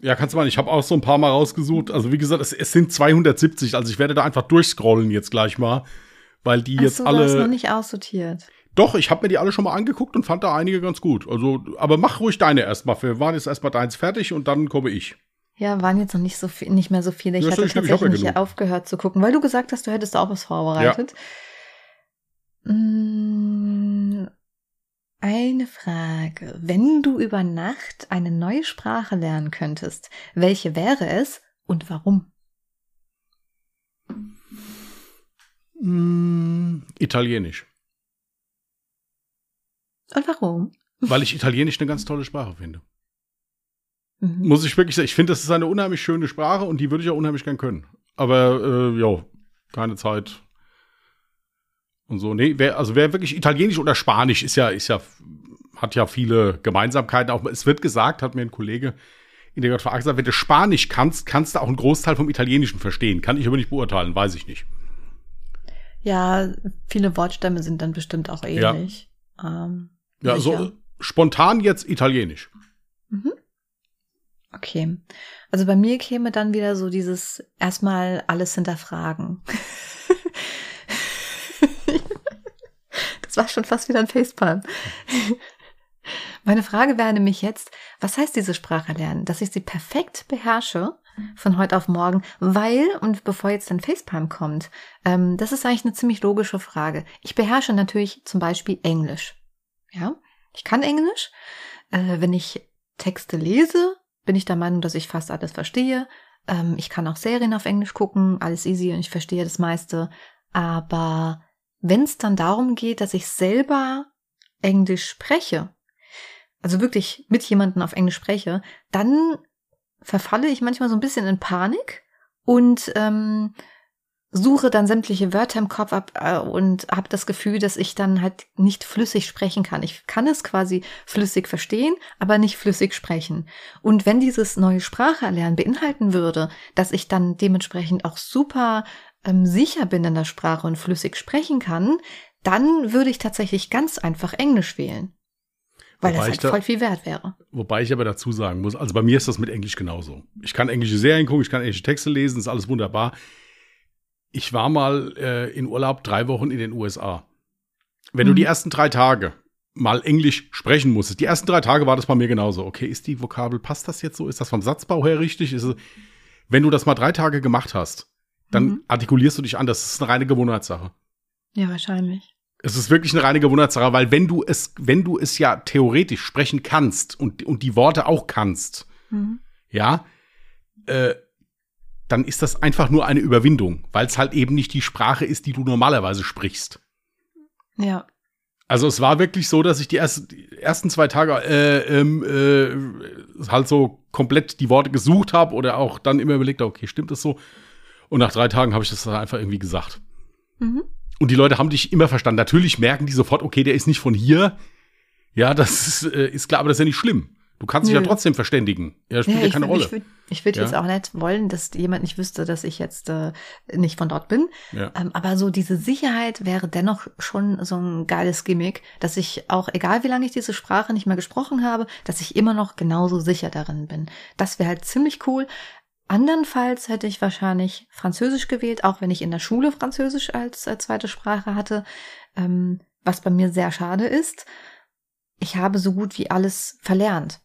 Ja, kannst du mal. Ich habe auch so ein paar Mal rausgesucht. Also wie gesagt, es, es sind 270. Also ich werde da einfach durchscrollen jetzt gleich mal, weil die Ach jetzt so, du hast noch alle. nicht aussortiert. Doch, ich habe mir die alle schon mal angeguckt und fand da einige ganz gut. Also, aber mach ruhig deine erstmal. Wir waren jetzt erstmal deins fertig und dann komme ich. Ja, waren jetzt noch nicht so viel, nicht mehr so viele. Ich Ja, hatte stimmt, ich hab ja tatsächlich genug. aufgehört zu gucken, weil du gesagt hast, du hättest auch was vorbereitet. Mm, Eine Frage. Wenn du über Nacht eine neue Sprache lernen könntest, welche wäre es und warum? Mm, Italienisch. Und warum? Weil ich Italienisch eine ganz tolle Sprache finde. Mhm. Muss ich wirklich sagen, ich finde, das ist eine unheimlich schöne Sprache und die würde ich auch unheimlich gern können. Aber, äh, ja, keine Zeit. Und so, nee, wer, also wer wirklich Italienisch oder Spanisch ist ja, ist ja, hat ja viele Gemeinsamkeiten. Auch es wird gesagt, hat mir ein Kollege in der JVA gesagt, wenn du Spanisch kannst, kannst du auch einen Großteil vom Italienischen verstehen. Kann ich aber nicht beurteilen, weiß ich nicht. Ja, viele Wortstämme sind dann bestimmt auch ähnlich. Ähm, Ja, so spontan jetzt Italienisch. Mhm. Okay. Also bei mir käme dann wieder so dieses erstmal alles hinterfragen. das war schon fast wieder ein Facepalm. Meine Frage wäre nämlich jetzt, was heißt diese Sprache lernen? Dass ich sie perfekt beherrsche von heute auf morgen, weil, und bevor jetzt ein Facepalm kommt, ähm, das ist eigentlich eine ziemlich logische Frage. Ich beherrsche natürlich zum Beispiel Englisch. Ja, ich kann Englisch. Äh, wenn ich Texte lese, bin ich der Meinung, dass ich fast alles verstehe. Ähm, ich kann auch Serien auf Englisch gucken, alles easy und ich verstehe das meiste. Aber wenn es dann darum geht, dass ich selber Englisch spreche, also wirklich mit jemandem auf Englisch spreche, dann verfalle ich manchmal so ein bisschen in Panik und ähm, suche dann sämtliche Wörter im Kopf ab äh, und habe das Gefühl, dass ich dann halt nicht flüssig sprechen kann. Ich kann es quasi flüssig verstehen, aber nicht flüssig sprechen. Und wenn dieses neue Spracherlernen beinhalten würde, dass ich dann dementsprechend auch super ähm, sicher bin in der Sprache und flüssig sprechen kann, dann würde ich tatsächlich ganz einfach Englisch wählen. Weil Wobei das halt da- voll viel wert wäre. Wobei ich aber dazu sagen muss, also bei mir ist das mit Englisch genauso. Ich kann englische Serien gucken, ich kann englische Texte lesen, ist alles wunderbar. Ich war mal äh, in Urlaub drei Wochen in den USA. Wenn du Mhm. die ersten drei Tage mal Englisch sprechen musstest, die ersten drei Tage war das bei mir genauso. Okay, ist die Vokabel, passt das jetzt so? Ist das vom Satzbau her richtig? Ist es, wenn du das mal drei Tage gemacht hast, dann Mhm. artikulierst du dich anders. Das ist eine reine Gewohnheitssache. Ja, wahrscheinlich. Es ist wirklich eine reine Gewohnheitssache, weil wenn du es, wenn du es ja theoretisch sprechen kannst und, und die Worte auch kannst, Mhm. ja, äh, dann ist das einfach nur eine Überwindung, weil es halt eben nicht die Sprache ist, die du normalerweise sprichst. Ja. Also es war wirklich so, dass ich die, ersten, die ersten zwei Tage äh, ähm, äh, halt so komplett die Worte gesucht habe oder auch dann immer überlegt, habe, okay, stimmt das so? Und nach drei Tagen habe ich das dann einfach irgendwie gesagt. Mhm. Und die Leute haben dich immer verstanden. Natürlich merken die sofort, okay, der ist nicht von hier. Ja, das ist, äh, ist klar, aber das ist ja nicht schlimm. Du kannst dich Nö. ja trotzdem verständigen. Ja, spielt Ja, ja ich, keine würd- Rolle. ich würde ich würd Ja. jetzt auch nicht wollen, dass jemand nicht wüsste, dass ich jetzt äh, nicht von dort bin. Ja. Ähm, aber so diese Sicherheit wäre dennoch schon so ein geiles Gimmick, dass ich auch, egal wie lange ich diese Sprache nicht mehr gesprochen habe, dass ich immer noch genauso sicher darin bin. Das wäre halt ziemlich cool. Andernfalls hätte ich wahrscheinlich Französisch gewählt, auch wenn ich in der Schule Französisch als äh, zweite Sprache hatte. Ähm, was bei mir sehr schade ist, ich habe so gut wie alles verlernt.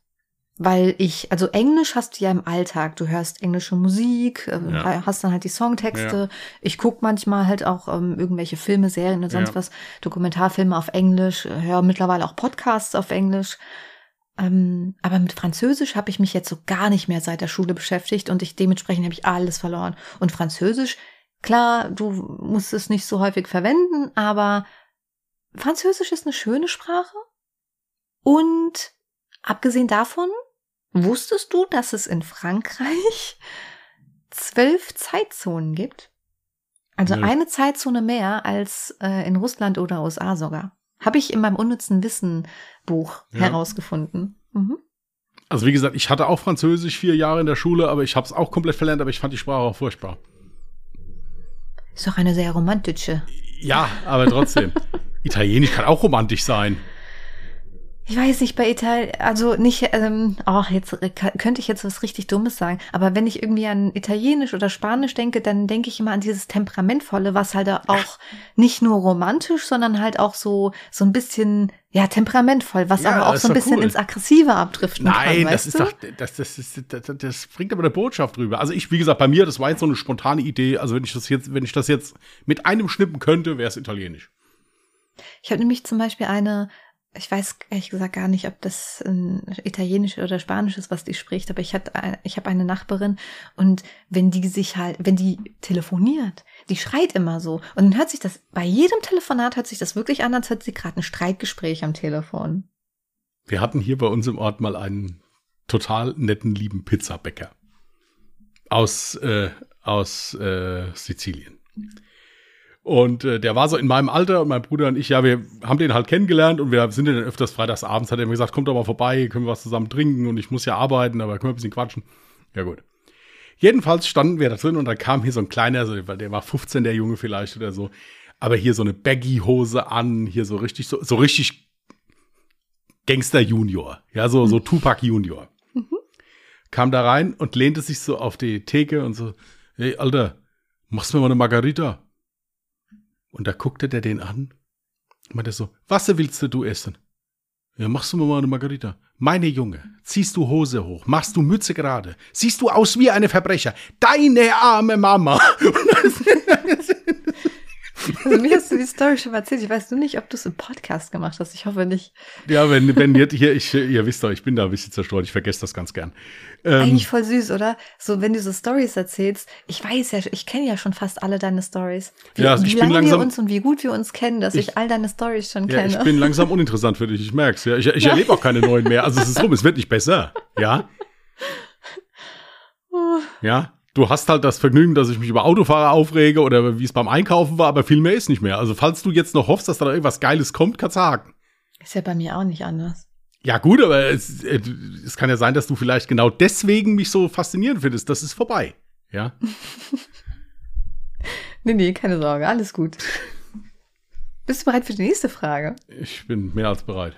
Weil ich, also Englisch hast du ja im Alltag. Du hörst englische Musik, äh, Ja. hast dann halt die Songtexte. Ich guck manchmal halt auch ähm, irgendwelche Filme, Serien und sonst Ja. was, Dokumentarfilme auf Englisch, äh, höre mittlerweile auch Podcasts auf Englisch. Ähm, aber mit Französisch habe ich mich jetzt so gar nicht mehr seit der Schule beschäftigt und ich dementsprechend habe ich alles verloren. Und Französisch, klar, du musst es nicht so häufig verwenden, aber Französisch ist eine schöne Sprache. Und abgesehen davon, wusstest du, dass es in Frankreich zwölf Zeitzonen gibt? Also Nö. eine Zeitzone mehr als äh, in Russland oder USA sogar. Habe ich in meinem unnützen Wissen Buch Ja. herausgefunden. Mhm. Also wie gesagt, ich hatte auch Französisch vier Jahre in der Schule, aber ich habe es auch komplett verlernt, aber ich fand die Sprache auch furchtbar. Ist doch eine sehr romantische. Ja, aber trotzdem. Italienisch kann auch romantisch sein. Ich weiß nicht, bei Italien, also nicht, ähm, ach, jetzt könnte ich jetzt was richtig Dummes sagen, aber wenn ich irgendwie an Italienisch oder Spanisch denke, dann denke ich immer an dieses Temperamentvolle, was halt auch nicht nur romantisch, sondern halt auch so, so ein bisschen, ja, temperamentvoll, was Ja, aber auch so ein bisschen cool. ins Aggressive abdriften kann. Nein, das ist doch, das, das, ist, das, das, bringt aber eine Botschaft drüber. Also ich, wie gesagt, bei mir, das war jetzt so eine spontane Idee. Also wenn ich das jetzt, wenn ich das jetzt mit einem schnippen könnte, wäre es Italienisch. Ich habe nämlich zum Beispiel eine, ich weiß ehrlich gesagt gar nicht, ob das Italienisch oder Spanisch ist, was die spricht, aber ich hatte, ich habe eine Nachbarin und wenn die sich halt, wenn die telefoniert, die schreit immer so und dann hört sich das bei jedem Telefonat hört sich das wirklich an, als hätte sie gerade ein Streitgespräch am Telefon. Wir hatten hier bei uns im Ort mal einen total netten, lieben Pizzabäcker aus, äh, aus äh, Sizilien. Und äh, der war so in meinem Alter und mein Bruder und ich, ja, wir haben den halt kennengelernt und wir sind dann öfters freitagsabends, hat er mir gesagt, kommt doch mal vorbei, können wir was zusammen trinken und ich muss ja arbeiten, aber können wir ein bisschen quatschen. Ja gut. Jedenfalls standen wir da drin und dann kam hier so ein kleiner, so, weil der war 15, der Junge vielleicht oder so, aber hier so eine Baggy-Hose an, hier so richtig, so, so richtig Gangster Junior, ja, so, so Tupac Junior. Kam da rein und lehnte sich so auf die Theke und so, hey, Alter, machst du mir mal eine Margarita? Und da guckte der den an und meinte so, was willst du essen? Ja, machst du mir mal eine Margarita? Meine Junge, ziehst du Hose hoch, machst du Mütze gerade, siehst du aus wie eine Verbrecher, deine arme Mama. Also mir hast du die Story schon mal erzählt. Ich weiß nur nicht, ob du es im Podcast gemacht hast. Ich hoffe nicht. ja, wenn, wenn jetzt hier, ich, ihr wisst doch, ich bin da ein bisschen zerstreut, ich vergesse das ganz gern. Ähm, Eigentlich voll süß, oder? So, wenn du so Stories erzählst, ich weiß ja, ich kenne ja schon fast alle deine Stories. Wie, Ja, also wie ich bin lange wir langsam- uns und wie gut wir uns kennen, dass ich, Ich- all deine Stories schon Ja, kenne. ich bin langsam uninteressant für dich, ich merk's. Ja, ich ich erlebe auch keine neuen mehr. Also es ist rum, es wird nicht besser. Ja, Oh. ja. Du hast halt das Vergnügen, dass ich mich über Autofahrer aufrege oder wie es beim Einkaufen war, aber viel mehr ist nicht mehr. Also falls du jetzt noch hoffst, dass da irgendwas Geiles kommt, kannst du haken. Ist ja bei mir auch nicht anders. Ja gut, aber es, äh, es kann ja sein, dass du vielleicht genau deswegen mich so faszinierend findest. Das ist vorbei. Ja. Nee, nee, keine Sorge, alles gut. Bist du bereit für die nächste Frage? Ich bin mehr als bereit.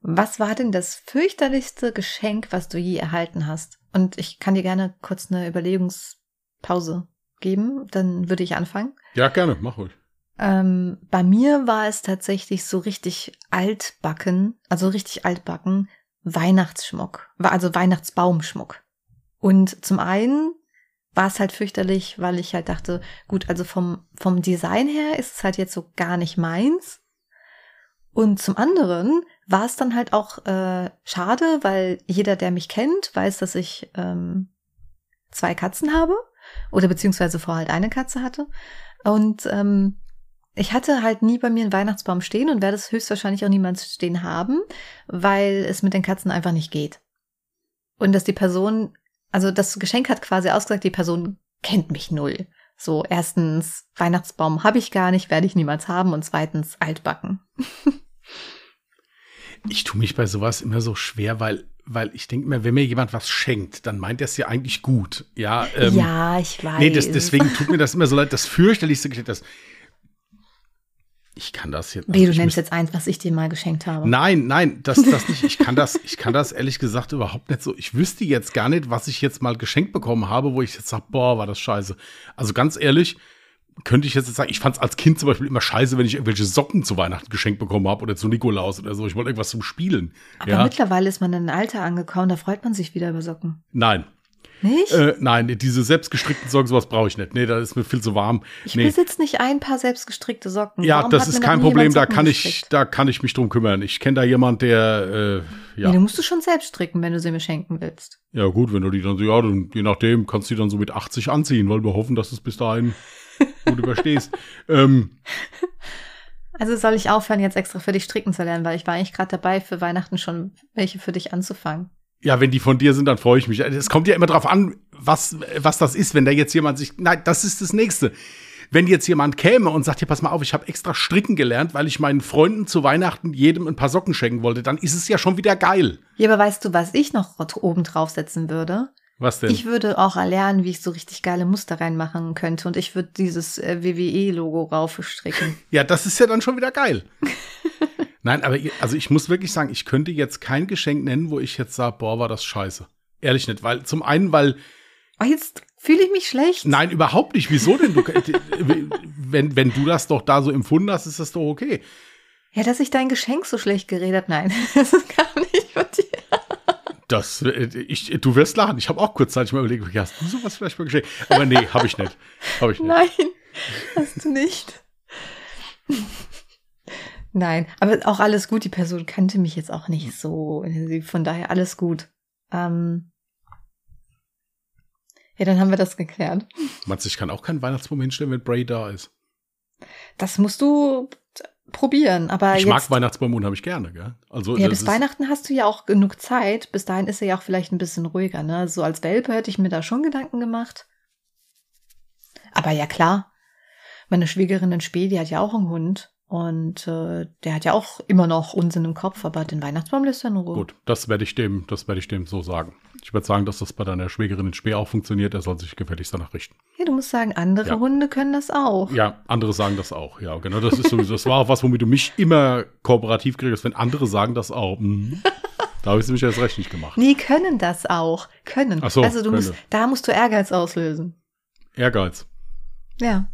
Was war denn das fürchterlichste Geschenk, was du je erhalten hast? Und ich kann dir gerne kurz eine Überlegungspause geben, dann würde ich anfangen. Ja, gerne, mach ruhig. Ähm, bei mir war es tatsächlich so richtig altbacken, also richtig altbacken, Weihnachtsschmuck, also Weihnachtsbaumschmuck. Und zum einen war es halt fürchterlich, weil ich halt dachte, gut, also vom, vom Design her ist es halt jetzt so gar nicht meins. Und zum anderen war es dann halt auch äh, schade, weil jeder, der mich kennt, weiß, dass ich ähm, zwei Katzen habe oder beziehungsweise vorher halt eine Katze hatte. Und ähm, ich hatte halt nie bei mir einen Weihnachtsbaum stehen und werde es höchstwahrscheinlich auch niemals stehen haben, weil es mit den Katzen einfach nicht geht. Und dass die Person, also das Geschenk hat quasi ausgesagt, die Person kennt mich null. So, erstens, Weihnachtsbaum habe ich gar nicht, werde ich niemals haben und zweitens, altbacken. Ich tue mich bei sowas immer so schwer, weil, weil ich denke immer, wenn mir jemand was schenkt, dann meint er es ja eigentlich gut. Ja, ähm, ja, ich weiß. Nee, das, deswegen tut mir das immer so leid. Das fürchterlichste Geschenk, das. Ich kann das jetzt. Wie, du ich nennst jetzt eins, was ich dir mal geschenkt habe. Nein, nein, das, das nicht. Ich kann das, ich kann das ehrlich gesagt überhaupt nicht so. Ich wüsste jetzt gar nicht, was ich jetzt mal geschenkt bekommen habe, wo ich jetzt sage, boah, war das scheiße. Also ganz ehrlich, könnte ich jetzt sagen, ich fand es als Kind zum Beispiel immer scheiße, wenn ich irgendwelche Socken zu Weihnachten geschenkt bekommen habe oder zu Nikolaus oder so. Ich wollte irgendwas zum Spielen. Aber ja? mittlerweile ist man in ein Alter angekommen, da freut man sich wieder über Socken. Nein. Nicht? Äh, nein, diese selbstgestrickten Socken, sowas brauche ich nicht. Nee, da ist mir viel zu warm. ich nee. besitze nicht ein paar selbstgestrickte Socken. Ja, Warum das ist kein Problem, da kann ich, da kann ich mich drum kümmern. Ich kenne da jemand, der, äh, ja. Nee, du musst du schon selbst stricken, wenn du sie mir schenken willst. Ja, gut, wenn du die dann so, ja, dann, je nachdem, kannst du die dann so mit 80 anziehen, weil wir hoffen, dass es bis dahin gut überstehst. Ähm, Also soll ich aufhören, jetzt extra für dich stricken zu lernen, weil ich war eigentlich gerade dabei, für Weihnachten schon welche für dich anzufangen. ja, wenn die von dir sind, dann freue ich mich. Es kommt ja immer drauf an, was, was das ist, wenn da jetzt jemand sich, nein, das ist das Nächste. Wenn jetzt jemand käme und sagt, hier, pass mal auf, ich habe extra stricken gelernt, weil ich meinen Freunden zu Weihnachten jedem ein paar Socken schenken wollte, dann ist es ja schon wieder geil. Ja, aber weißt du, was ich noch oben draufsetzen würde? Was denn? Ich würde auch erlernen, wie ich so richtig geile Muster reinmachen könnte und ich würde dieses äh, WWE-Logo raufstricken. Ja, das ist ja dann schon wieder geil. Nein, aber also ich muss wirklich sagen, ich könnte jetzt kein Geschenk nennen, wo ich jetzt sage, boah, war das scheiße. Ehrlich nicht, weil zum einen, weil Oh, jetzt fühle ich mich schlecht. nein, überhaupt nicht. Wieso denn? Du, wenn, wenn du das doch da so empfunden hast, ist das doch okay. Ja, dass ich dein Geschenk so schlecht geredet habe. Nein, das ist gar nicht von dir. Das, äh, ich, du wirst lachen. Ich habe auch kurzzeitig mal überlegt, hast du sowas vielleicht mal geschenkt? Aber nee, habe ich nicht. Habe ich nicht. Nein, hast du nicht. Nein, aber auch alles gut. Die Person kannte mich jetzt auch nicht so. Von daher alles gut. Ähm ja, dann haben wir das geklärt. Meinst du, ich kann auch keinen Weihnachtsbaum hinstellen, wenn Bray da ist? Das musst du probieren. Aber Ich mag Weihnachtsbaum und habe ich gerne, gell? Also, ja, bis Weihnachten hast du ja auch genug Zeit. Bis dahin ist er ja auch vielleicht ein bisschen ruhiger. Ne? So als Welpe hätte ich mir da schon Gedanken gemacht. Aber ja, klar. Meine Schwiegerin in Spee, die hat ja auch einen Hund. Und äh, der hat ja auch immer noch Unsinn im Kopf, aber den Weihnachtsbaum lässt er in Ruhe. Gut, das werde ich dem, das werde ich dem so sagen. Ich werde sagen, dass das bei deiner Schwägerin in Spee auch funktioniert. Er soll sich gefälligst danach richten. Ja, du musst sagen, andere Ja. Hunde können das auch. Ja, andere sagen das auch. Ja, genau. Das ist sowieso, das war auch was, womit du mich immer kooperativ kriegst, wenn andere sagen das auch. Mhm. Da habe ich es nämlich erst recht nicht gemacht. Nee, können das auch. Können. Ach so, also du musst, können. da musst du Ehrgeiz auslösen. Ehrgeiz. Ja.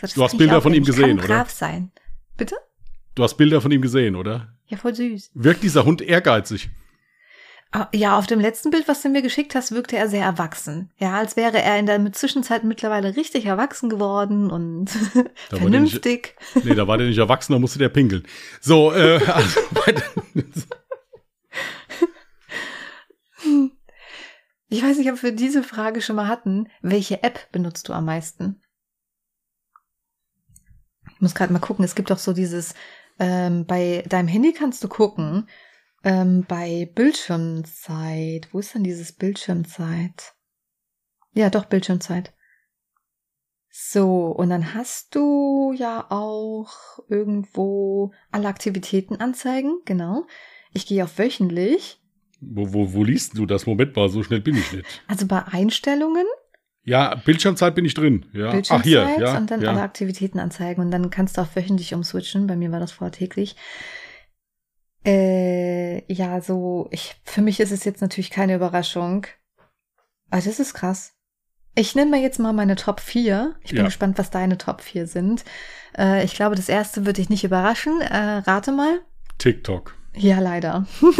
Das Du hast Bilder von ihm gesehen, oder? brav sein. Bitte? Du hast Bilder von ihm gesehen, oder? Ja, voll süß. Wirkt dieser Hund ehrgeizig? Ah, Ja, auf dem letzten Bild, was du mir geschickt hast, wirkte er sehr erwachsen. Ja, als wäre er in der Zwischenzeit mittlerweile richtig erwachsen geworden und vernünftig. Nee, da war der nicht erwachsen, da musste der pinkeln. So, äh, also, Ich weiß nicht, ob wir diese Frage schon mal hatten. Welche App benutzt du am meisten? Ich muss gerade mal gucken. Es gibt doch so dieses, ähm, bei deinem Handy kannst du gucken, ähm, bei Bildschirmzeit. Wo ist denn dieses Bildschirmzeit? Ja, doch, Bildschirmzeit. So, und dann hast du ja auch irgendwo alle Aktivitäten anzeigen, genau. Ich gehe auf wöchentlich. wo, wo, wo liest du das? Moment mal, so schnell bin ich nicht. Also bei Einstellungen, Ja, Bildschirmzeit bin ich drin. Ja. Ach Bildschirmzeit hier, ja. und dann alle ja. Aktivitäten anzeigen und dann kannst du auch wöchentlich umswitchen. Bei mir war das vorher täglich. Äh, ja, so, ich, für mich ist es jetzt natürlich keine Überraschung. Aber das ist krass. Ich nenne mir jetzt mal meine Top 4. Ich bin Ja. gespannt, was deine Top 4 sind. Äh, ich glaube, das erste würde dich nicht überraschen. Äh, rate mal. TikTok. Ja, leider.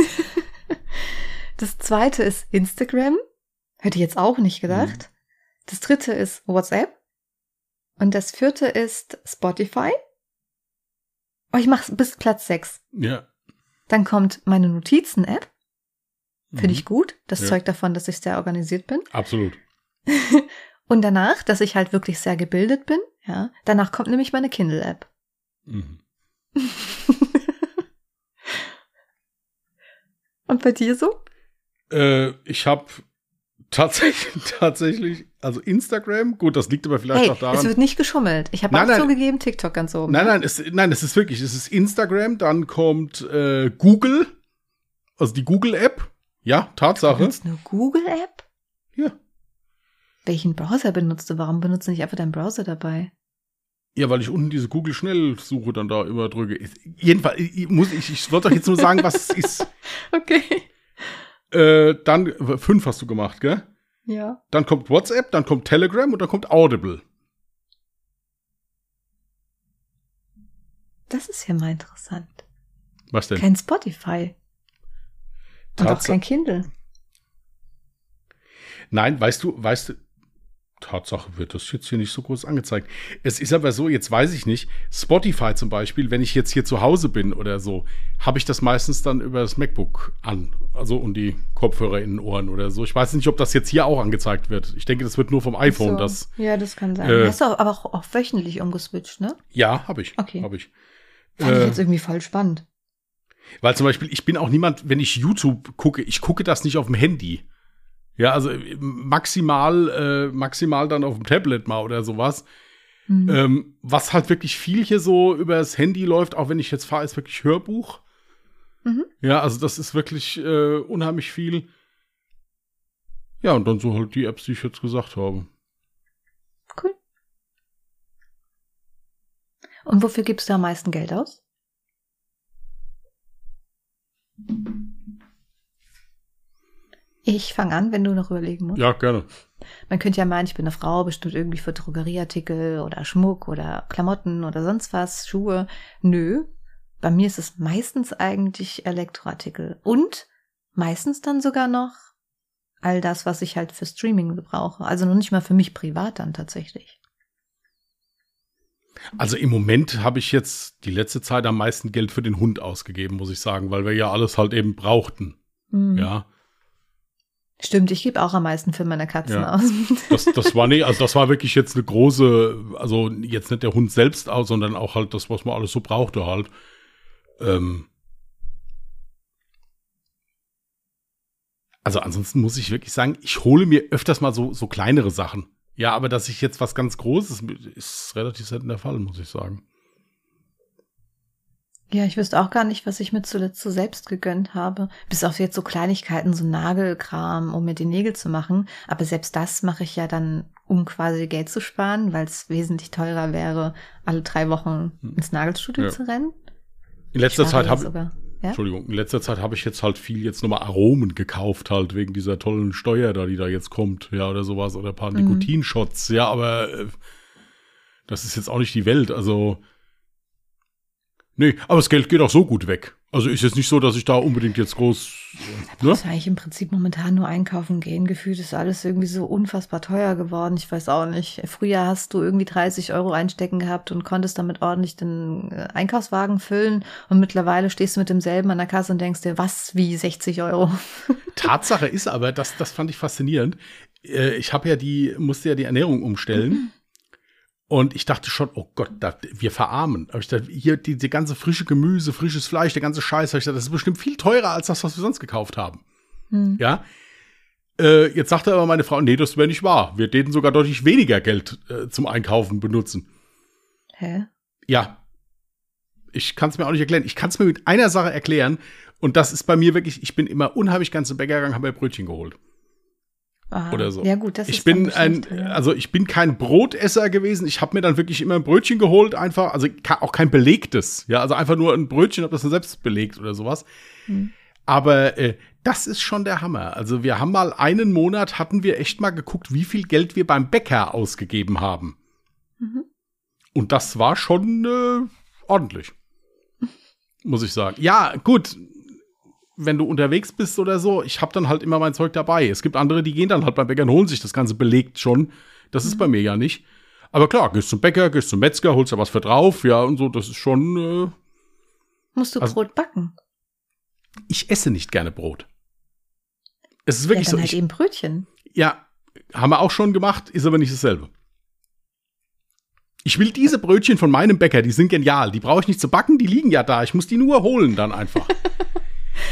das zweite ist Instagram. Hätte ich jetzt auch nicht gedacht. Das dritte ist WhatsApp. Und das vierte ist Spotify. Oh, ich mach's bis Platz 6. Ja. Dann kommt meine Notizen-App. Finde Mhm. ich gut. Das Ja. zeugt davon, dass ich sehr organisiert bin. Absolut. Und danach, dass ich halt wirklich sehr gebildet bin. Ja. Danach kommt nämlich meine Kindle-App. Mhm. Und bei dir so? Äh, ich habe tatsächlich, tatsächlich, also Instagram, gut, das liegt aber vielleicht Hey, auch daran. es wird nicht geschummelt. Ich habe auch nein. zugegeben, TikTok ganz oben. Nein, nein, es, nein, es ist wirklich, es ist Instagram, dann kommt äh, Google, also die Google-App. Ja, Du Tatsache. benutzt eine Google-App? Ja. Welchen Browser benutzt du? Warum benutzt du nicht einfach deinen Browser dabei? Ja, weil ich unten diese Google-Schnellsuche dann da immer drücke. Jedenfalls, ich, ich muss, ich, ich wollte doch jetzt nur sagen, was es ist. Okay. Äh, dann, fünf hast du gemacht, gell? Ja. Dann kommt WhatsApp, dann kommt Telegram und dann kommt Audible. Das ist ja mal interessant. Was denn? Kein Spotify. Und auch kein Kindle. Nein, weißt du, weißt du, Tatsache wird das jetzt hier nicht so groß angezeigt. Es ist aber so, jetzt weiß ich nicht, Spotify zum Beispiel, wenn ich jetzt hier zu Hause bin oder so, habe ich das meistens dann über das MacBook an. Also und die Kopfhörer in den Ohren oder so. Ich weiß nicht, ob das jetzt hier auch angezeigt wird. Ich denke, das wird nur vom iPhone. So. Das, ja, das kann sein. äh, Hast du aber auch, auch wöchentlich umgeswitcht, ne? ja, habe ich. Okay. Habe ich. Fand ich Äh, jetzt irgendwie voll spannend. Weil zum Beispiel, ich bin auch niemand, wenn ich YouTube gucke, ich gucke das nicht auf dem Handy. Ja, also äh, maximal, äh, maximal dann auf dem Tablet mal oder sowas. Hm. Ähm, was halt wirklich viel hier so über das Handy läuft, auch wenn ich jetzt fahre, ist wirklich Hörbuch. Mhm. Ja, also das ist wirklich äh, unheimlich viel. Ja, und dann so halt die Apps, die ich jetzt gesagt habe. Cool. Und wofür gibst du am meisten Geld aus? Ich fange an, wenn du noch überlegen musst. Ja, gerne. Man könnte ja meinen, ich bin eine Frau, bestimmt irgendwie für Drogerieartikel oder Schmuck oder Klamotten oder sonst was, Schuhe. Nö. Bei mir ist es meistens eigentlich Elektroartikel. Und meistens dann sogar noch all das, was ich halt für Streaming brauche. Also noch nicht mal für mich privat dann tatsächlich. Also im Moment habe ich jetzt die letzte Zeit am meisten Geld für den Hund ausgegeben, muss ich sagen, weil wir ja alles halt eben brauchten. Hm. Ja. Stimmt, ich gebe auch am meisten für meine Katzen Ja. aus. Das, das war nee, also das war wirklich jetzt eine große, also jetzt nicht der Hund selbst aus, sondern auch halt das, was man alles so brauchte halt. Ähm also ansonsten muss ich wirklich sagen, ich hole mir öfters mal so, so kleinere Sachen. Ja, aber dass ich jetzt was ganz Großes, ist relativ selten der Fall, muss ich sagen. Ja, ich wüsste auch gar nicht, was ich mir zuletzt so selbst gegönnt habe. Bis auf jetzt so Kleinigkeiten, so Nagelkram, um mir die Nägel zu machen. Aber selbst das mache ich ja dann, um quasi Geld zu sparen, weil es wesentlich teurer wäre, alle drei Wochen ins Nagelstudio Ja. zu rennen. In letzter Zeit habe. Ja? Entschuldigung, in letzter Zeit habe ich jetzt halt viel jetzt nochmal Aromen gekauft, halt wegen dieser tollen Steuer da, die da jetzt kommt, ja, oder sowas, oder ein paar Mhm. Nikotinshots, ja, aber äh, das ist jetzt auch nicht die Welt, also. Nee, aber das Geld geht auch so gut weg. Also ist jetzt nicht so, dass ich da unbedingt jetzt groß. Äh, ne? Eigentlich im Prinzip momentan nur einkaufen gehen. Gefühlt ist alles irgendwie so unfassbar teuer geworden. Ich weiß auch nicht. Früher hast du irgendwie 30 Euro einstecken gehabt und konntest damit ordentlich den äh, Einkaufswagen füllen. Und mittlerweile stehst du mit demselben an der Kasse und denkst dir, was, wie 60 Euro? Tatsache ist aber, das, das fand ich faszinierend. Äh, Ich habe ja die, musste ja die Ernährung umstellen. Und ich dachte schon, oh Gott, da, wir verarmen. Aber ich dachte, hier die, die ganze frische Gemüse, frisches Fleisch, der ganze Scheiß, ich dachte, das ist bestimmt viel teurer als das, was wir sonst gekauft haben. Hm. Ja. Äh, jetzt sagte aber meine Frau, nee, das wäre nicht wahr. Wir täten sogar deutlich weniger Geld äh, zum Einkaufen benutzen. Hä? Ja. Ich kann es mir auch nicht erklären. Ich kann es mir mit einer Sache erklären. Und das ist bei mir wirklich, ich bin immer unheimlich ganz zum Bäcker gegangen, habe mir Brötchen geholt. Ah, Oder so. Ja gut, das ich ist bin ein, also ich bin kein Brotesser gewesen. Ich habe mir dann wirklich immer ein Brötchen geholt, einfach, also auch kein belegtes, ja, also einfach nur ein Brötchen, habe das dann selbst belegt oder sowas. Hm. Aber äh, das ist schon der Hammer. Also wir haben mal einen Monat hatten wir echt mal geguckt, wie viel Geld wir beim Bäcker ausgegeben haben. Mhm. Und das war schon äh, ordentlich. Muss ich sagen. Ja, gut. Wenn du unterwegs bist oder so, ich habe dann halt immer mein Zeug dabei. Es gibt andere, die gehen dann halt beim Bäcker und holen sich das Ganze belegt schon. Das ist bei mir ja nicht. Aber klar, gehst zum Bäcker, gehst zum Metzger, holst da was für drauf, ja, und so, das ist schon. Äh, Musst du also- Brot backen? ich esse nicht gerne Brot. Es ist Ja, wirklich dann so. halt Ich, eben Brötchen. ja, haben wir auch schon gemacht, ist aber nicht dasselbe. Ich will diese Brötchen von meinem Bäcker, die sind genial. Die brauche ich nicht zu backen, die liegen ja da. Ich muss die nur holen dann einfach.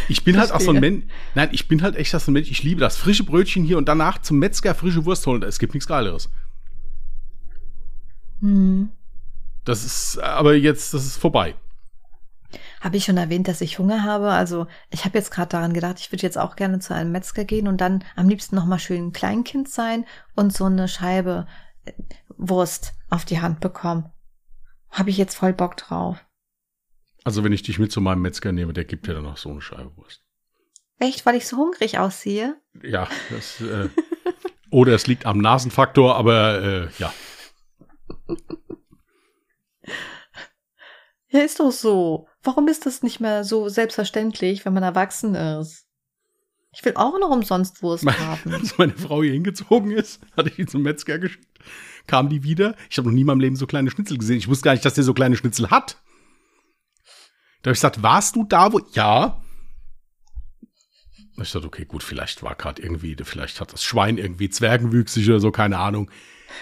Ich bin halt auch so ein. Mensch. Nein, ich bin halt echt so ein Mensch. Ich liebe das. Frische Brötchen hier und danach zum Metzger frische Wurst holen. Es gibt nichts Geileres. Hm. Das ist aber jetzt, das ist vorbei. Habe ich schon erwähnt, dass ich Hunger habe? Also ich habe jetzt gerade daran gedacht, ich würde jetzt auch gerne zu einem Metzger gehen und dann am liebsten noch mal schön ein Kleinkind sein und so eine Scheibe äh, Wurst auf die Hand bekommen. Habe ich jetzt voll Bock drauf. Also wenn ich dich mit zu meinem Metzger nehme, der gibt dir dann noch so eine Scheibe Wurst. Echt, weil ich so hungrig aussehe? Ja, das, äh, oder es liegt am Nasenfaktor, aber äh, ja. Ja, ist doch so. Warum ist das nicht mehr so selbstverständlich, wenn man erwachsen ist? Ich will auch noch umsonst Wurst Meine- haben. Als meine Frau hier hingezogen ist, hatte ich die zum Metzger geschickt, kam die wieder. Ich habe noch nie in meinem Leben so kleine Schnitzel gesehen. Ich wusste gar nicht, dass der so kleine Schnitzel hat. Da habe ich gesagt, warst du da, wo? Ja. Ich dachte, okay, gut, vielleicht war gerade irgendwie, vielleicht hat das Schwein irgendwie zwergenwüchsig oder so, keine Ahnung.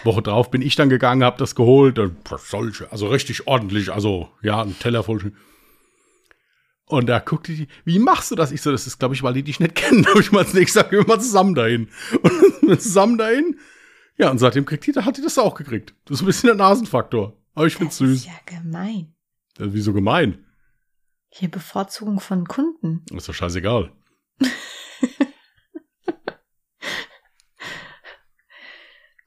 Woche drauf bin ich dann gegangen, habe das geholt, und solche, also richtig ordentlich, also ja, ein Teller voll. Und da guckte die, wie machst du das? Ich so, das ist, glaube ich, weil die dich nicht kennen. Da habe ich mal als nächstes gesagt, gehen wir mal zusammen dahin. Und zusammen dahin. Ja, und seitdem kriegt die, da hat die das auch gekriegt. Das ist ein bisschen der Nasenfaktor. Aber ich find's Das ist süß. ja gemein. Das ist wie so gemein. Hier Bevorzugung von Kunden. Ist doch scheißegal.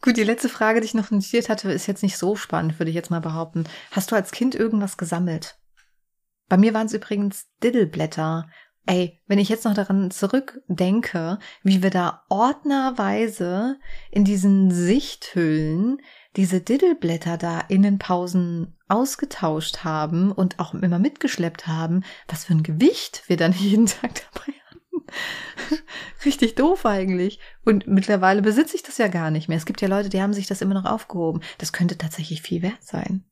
Gut, die letzte Frage, die ich noch notiert hatte, ist jetzt nicht so spannend, würde ich jetzt mal behaupten. Hast du als Kind irgendwas gesammelt? Bei mir waren es übrigens Diddleblätter. Ey, wenn ich jetzt noch daran zurückdenke, wie wir da ordnerweise in diesen Sichthüllen diese Diddleblätter da in den Pausen ausgetauscht haben und auch immer mitgeschleppt haben, was für ein Gewicht wir dann jeden Tag dabei hatten. Richtig doof eigentlich. Und mittlerweile besitze ich das ja gar nicht mehr. Es gibt ja Leute, die haben sich das immer noch aufgehoben. Das könnte tatsächlich viel wert sein.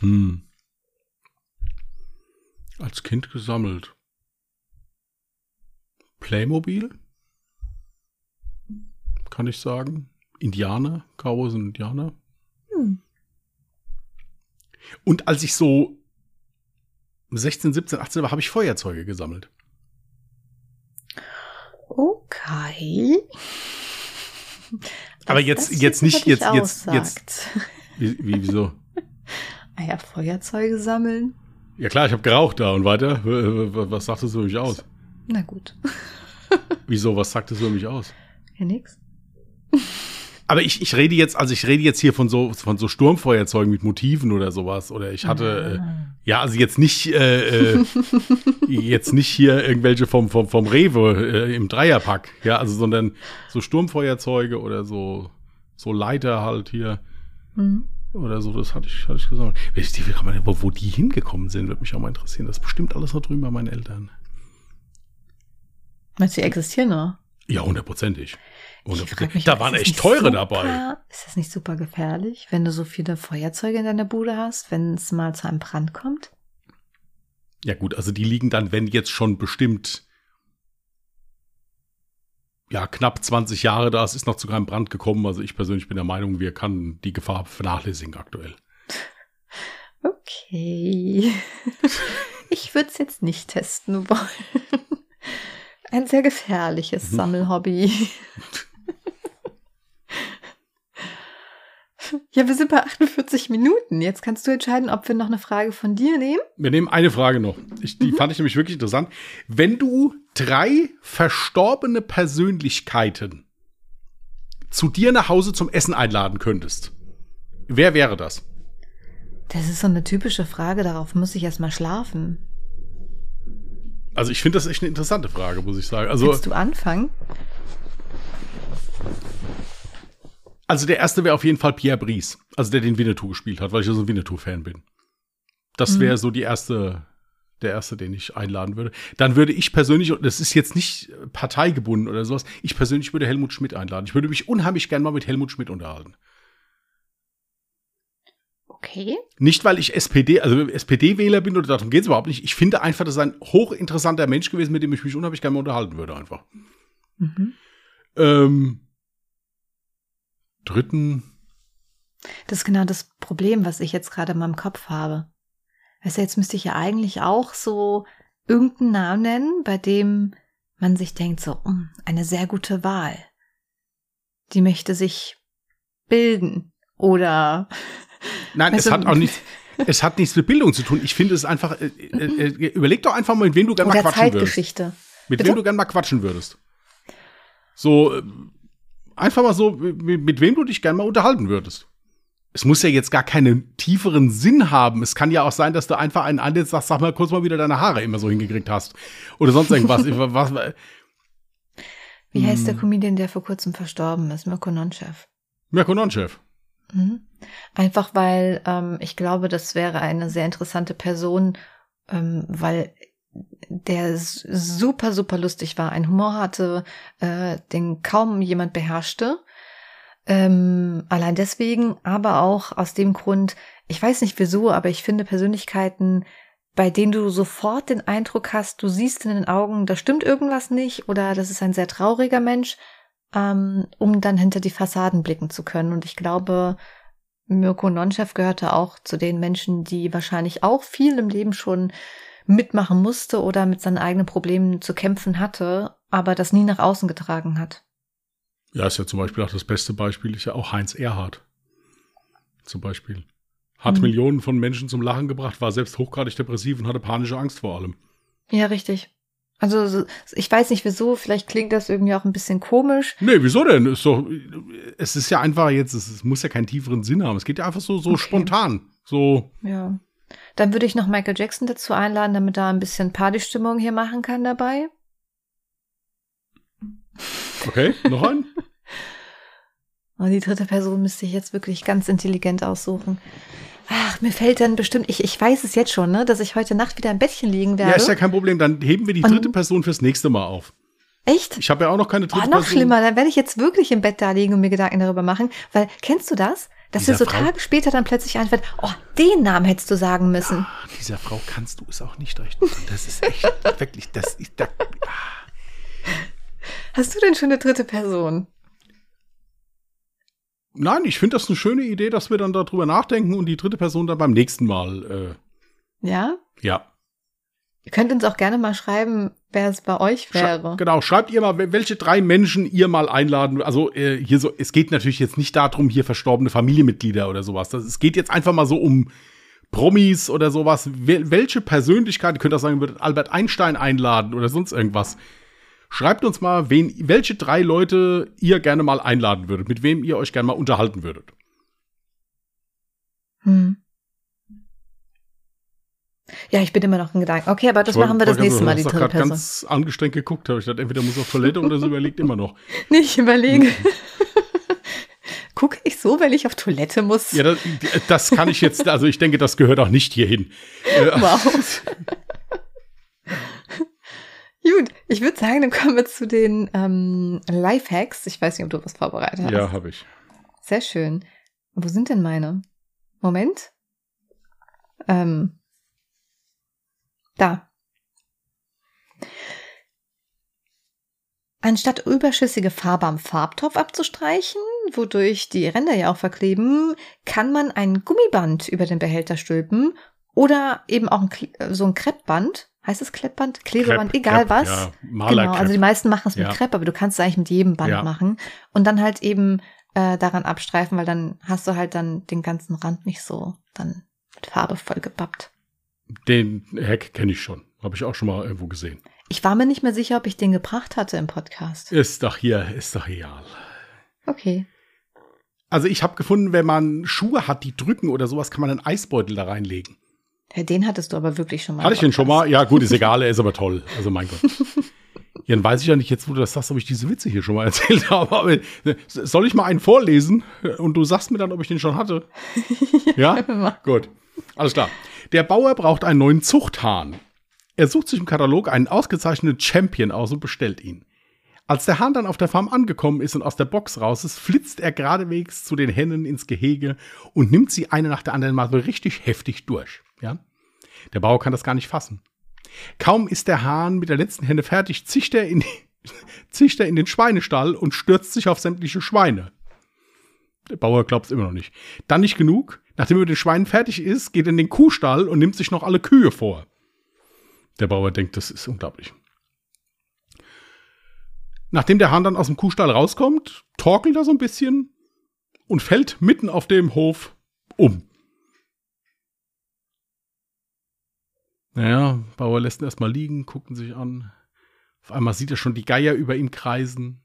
Hm. Als Kind gesammelt. Playmobil? Kann ich sagen. Indianer, Cowboys und Indianer. Hm. Und als ich so 16, 17, 18 war, habe ich Feuerzeuge gesammelt. Okay. Aber Das- jetzt- das jetzt über nicht- jetzt- jetzt- aussagt. Wie, wie wieso? Ah ja, Feuerzeuge sammeln. Ja klar, ich habe geraucht da und weiter. Was sagt das über mich aus? Na gut. Wieso, was sagt das über mich aus? Ja, nix. Aber ich, ich rede jetzt, also ich rede jetzt hier von so, von so Sturmfeuerzeugen mit Motiven oder sowas. Oder ich hatte, äh, ja, also jetzt nicht, äh, äh, jetzt nicht hier irgendwelche vom, vom, vom Rewe äh, im Dreierpack, ja, also, sondern so Sturmfeuerzeuge oder so, so Leiter halt hier Hm. oder so, das hatte ich, hatte ich gesagt. Wo, wo die hingekommen sind, würde mich auch mal interessieren. Das ist bestimmt alles noch drüben bei meinen Eltern. Meinst du, die existieren noch? Ja, hundertprozentig. Mich, Da waren echt teure super, dabei. Ist das nicht super gefährlich, wenn du so viele Feuerzeuge in deiner Bude hast, wenn es mal zu einem Brand kommt? Ja gut, also die liegen dann, wenn jetzt schon bestimmt ja knapp 20 Jahre da, es ist noch zu keinem Brand gekommen. Also ich persönlich bin der Meinung, wir kann die Gefahr vernachlässigen aktuell. Okay. Ich würde es jetzt nicht testen wollen. Ein sehr gefährliches Mhm. Sammelhobby. Ja, wir sind bei 48 Minuten. Jetzt kannst du entscheiden, ob wir noch eine Frage von dir nehmen. Wir nehmen eine Frage noch. Ich, die fand ich nämlich wirklich interessant. Wenn du drei verstorbene Persönlichkeiten zu dir nach Hause zum Essen einladen könntest, wer wäre das? Das ist so eine typische Frage, darauf muss ich erst mal schlafen. Also ich finde das echt eine interessante Frage, muss ich sagen. Also, Willst du anfangen? Also der erste wäre auf jeden Fall Pierre Brice, also der den Winnetou gespielt hat, weil ich ja so ein Winnetou-Fan bin. Das wäre so die erste, der erste, den ich einladen würde. Dann würde ich persönlich, und das ist jetzt nicht parteigebunden oder sowas, ich persönlich würde Helmut Schmidt einladen. Ich würde mich unheimlich gern mal mit Helmut Schmidt unterhalten. Okay. Nicht, weil ich SPD, also SPD-Wähler bin oder darum geht es überhaupt nicht. Ich finde einfach, das ist ein hochinteressanter Mensch gewesen, mit dem ich mich unheimlich gerne mal unterhalten würde, einfach. Mhm. Ähm, dritten, Das ist genau das Problem, was ich jetzt gerade in meinem Kopf habe. Weißt du, jetzt müsste ich ja eigentlich auch so irgendeinen Namen nennen, bei dem man sich denkt, so, "Mm, eine sehr gute Wahl. Die möchte sich bilden. Oder Nein, Also- es hat auch nichts. Es hat nichts mit Bildung zu tun. Ich finde es einfach. Äh, äh, äh, überleg doch einfach mal, mit wem du gerne mal quatschen würdest. Mit Bitte? wem du gerne mal quatschen würdest. So äh, einfach mal so, mit, mit wem du dich gerne mal unterhalten würdest. Es muss ja jetzt gar keinen tieferen Sinn haben. Es kann ja auch sein, dass du einfach einen anlässt, sagst, sag mal kurz mal wieder deine Haare immer so hingekriegt hast. Oder sonst irgendwas. Was, was, Wie heißt der Hm. Comedian, der vor kurzem verstorben ist? Mirko Nonchev. Mirko Nonchev. Mhm. Einfach weil ähm, ich glaube, das wäre eine sehr interessante Person, ähm, weil der super, super lustig war, einen Humor hatte, äh, den kaum jemand beherrschte. Ähm, allein deswegen, aber auch aus dem Grund, ich weiß nicht wieso, aber ich finde Persönlichkeiten, bei denen du sofort den Eindruck hast, du siehst in den Augen, da stimmt irgendwas nicht oder das ist ein sehr trauriger Mensch, ähm, um dann hinter die Fassaden blicken zu können. Und ich glaube, Mirko Nonchef gehörte auch zu den Menschen, die wahrscheinlich auch viel im Leben schon mitmachen musste oder mit seinen eigenen Problemen zu kämpfen hatte, aber das nie nach außen getragen hat. Ja, ist ja zum Beispiel auch das beste Beispiel, ist ja auch Heinz Erhardt. Zum Beispiel. Hat mhm. Millionen von Menschen zum Lachen gebracht, war selbst hochgradig depressiv und hatte panische Angst vor allem. Ja, richtig. Also ich weiß nicht wieso, vielleicht klingt das irgendwie auch ein bisschen komisch. Nee, wieso denn? Ist doch, es ist ja einfach jetzt, es muss ja keinen tieferen Sinn haben. Es geht ja einfach so, so okay. spontan. So. Ja. Dann würde ich noch Michael Jackson dazu einladen, damit er ein bisschen Partystimmung hier machen kann dabei. Okay, noch ein? Und die dritte Person müsste ich jetzt wirklich ganz intelligent aussuchen. Ach, mir fällt dann bestimmt, ich, ich weiß es jetzt schon, ne, dass ich heute Nacht wieder im Bettchen liegen werde. Ja, ist ja kein Problem. Dann heben wir die dritte Und, Person fürs nächste Mal auf. Echt? Ich habe ja auch noch keine dritte oh, noch Person. schlimmer, dann werde ich jetzt wirklich im Bett da liegen und mir Gedanken darüber machen. Weil, kennst du das? Dass dir so Frau, Tage später dann plötzlich einfällt, oh, den Namen hättest du sagen müssen. Ah, dieser Frau kannst du es auch nicht recht machen. Das ist echt, wirklich, das ist, da, ah. Hast du denn schon eine dritte Person? Nein, ich finde das eine schöne Idee, dass wir dann darüber nachdenken und die dritte Person dann beim nächsten Mal. Äh, ja? Ja. Ihr könnt uns auch gerne mal schreiben, wer es bei euch wäre. Sch genau, schreibt ihr mal, welche drei Menschen ihr mal einladen. Also äh, hier so, es geht natürlich jetzt nicht darum, hier verstorbene Familienmitglieder oder sowas. Das, es geht jetzt einfach mal so um Promis oder sowas. Wel welche Persönlichkeit, ihr könnt auch sagen, würdet Albert Einstein einladen oder sonst irgendwas. Schreibt uns mal, wen, welche drei Leute ihr gerne mal einladen würdet, mit wem ihr euch gerne mal unterhalten würdet. Hm. Ja, ich bin immer noch in Gedanken. Okay, aber das wollt, machen wir das nächste Mal, die dritte Person. Ich ganz angestrengt geguckt, habe ich dachte, entweder muss auf Toilette oder so überlegt immer noch. Nicht überlegen. Gucke ich so, wenn ich auf Toilette muss? Ja, das, das, kann ich jetzt, also ich denke, das gehört auch nicht hierhin. Wow. Gut, ich würde sagen, dann kommen wir zu den ähm, Lifehacks. Ich weiß nicht, ob du was vorbereitet hast. Ja, habe ich. Sehr schön. Wo sind denn meine? Moment. Ähm, da. Anstatt überschüssige Farbe am Farbtopf abzustreichen, wodurch die Ränder ja auch verkleben, kann man ein Gummiband über den Behälter stülpen oder eben auch ein, so ein Kreppband heißt es Kleppband? Klebeband, Krepp, egal Krepp, was. Ja, genau, also die meisten machen es mit ja. Krepp, aber du kannst es eigentlich mit jedem Band ja. machen. Und dann halt eben äh, daran abstreifen, weil dann hast du halt dann den ganzen Rand nicht so dann mit Farbe vollgepappt. Den Hack kenne ich schon. Habe ich auch schon mal irgendwo gesehen. Ich war mir nicht mehr sicher, ob ich den gebracht hatte im Podcast. Ist doch hier, ist doch real. Okay. Also ich habe gefunden, wenn man Schuhe hat, die drücken oder sowas, kann man einen Eisbeutel da reinlegen. Ja, den hattest du aber wirklich schon mal. Hatte ich den schon mal? Ja, gut, ist egal, er ist aber toll. Also mein Gott. Ja, dann weiß ich ja nicht jetzt, wo du das sagst, ob ich diese Witze hier schon mal erzählt habe. Aber äh, soll ich mal einen vorlesen und du sagst mir dann, ob ich den schon hatte? ja? ja? Gut. Alles klar. Der Bauer braucht einen neuen Zuchthahn. Er sucht sich im Katalog einen ausgezeichneten Champion aus und bestellt ihn. Als der Hahn dann auf der Farm angekommen ist und aus der Box raus ist, flitzt er geradewegs zu den Hennen ins Gehege und nimmt sie eine nach der anderen mal so richtig heftig durch. Ja? Der Bauer kann das gar nicht fassen. Kaum ist der Hahn mit der letzten Henne fertig, zischt er in, zischt er in den Schweinestall und stürzt sich auf sämtliche Schweine. Der Bauer glaubt es immer noch nicht. Dann nicht genug. Nachdem er mit den Schweinen fertig ist, geht er in den Kuhstall und nimmt sich noch alle Kühe vor. Der Bauer denkt, das ist unglaublich. Nachdem der Hahn dann aus dem Kuhstall rauskommt, torkelt er so ein bisschen und fällt mitten auf dem Hof um. Naja, Bauer lässt ihn erstmal liegen, guckt ihn sich an. Auf einmal sieht er schon die Geier über ihm kreisen.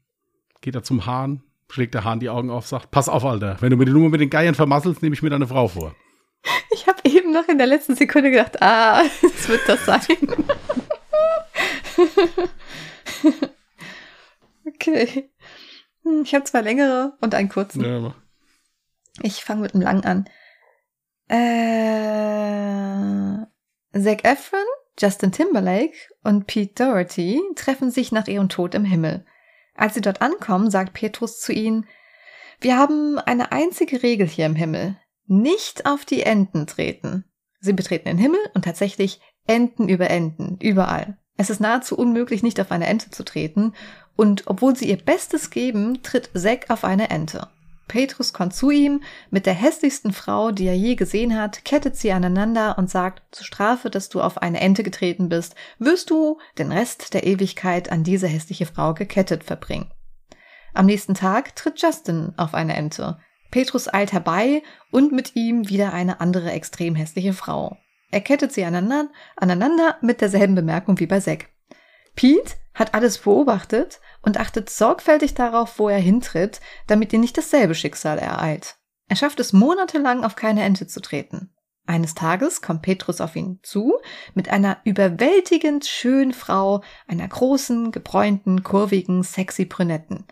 Geht er zum Hahn, schlägt der Hahn die Augen auf, sagt, pass auf, Alter, wenn du mir die Nummer mit den Geiern vermasselst, nehme ich mir deine Frau vor. Ich habe eben noch in der letzten Sekunde gedacht, ah, es wird das sein. okay. Hm, ich habe zwei längere und einen kurzen. Ja, Ich fange mit einem Lang an. Äh, Zac Efron, Justin Timberlake und Pete Doherty treffen sich nach ihrem Tod im Himmel. Als sie dort ankommen, sagt Petrus zu ihnen, wir haben eine einzige Regel hier im Himmel. Nicht auf die Enden treten. Sie betreten den Himmel und tatsächlich Enden über Enden, überall. Es ist nahezu unmöglich, nicht auf eine Ente zu treten, und obwohl sie ihr Bestes geben, tritt Zack auf eine Ente. Petrus kommt zu ihm, mit der hässlichsten Frau, die er je gesehen hat, kettet sie aneinander und sagt, zur Strafe, dass du auf eine Ente getreten bist, wirst du den Rest der Ewigkeit an diese hässliche Frau gekettet verbringen. Am nächsten Tag tritt Justin auf eine Ente. Petrus eilt herbei und mit ihm wieder eine andere extrem hässliche Frau. Er kettet sie aneinander, aneinander mit derselben Bemerkung wie bei Zack. Pete hat alles beobachtet und achtet sorgfältig darauf, wo er hintritt, damit ihn nicht dasselbe Schicksal ereilt. Er schafft es monatelang auf keine Ente zu treten. Eines Tages kommt Petrus auf ihn zu mit einer überwältigend schönen Frau, einer großen, gebräunten, kurvigen, sexy Brünetten.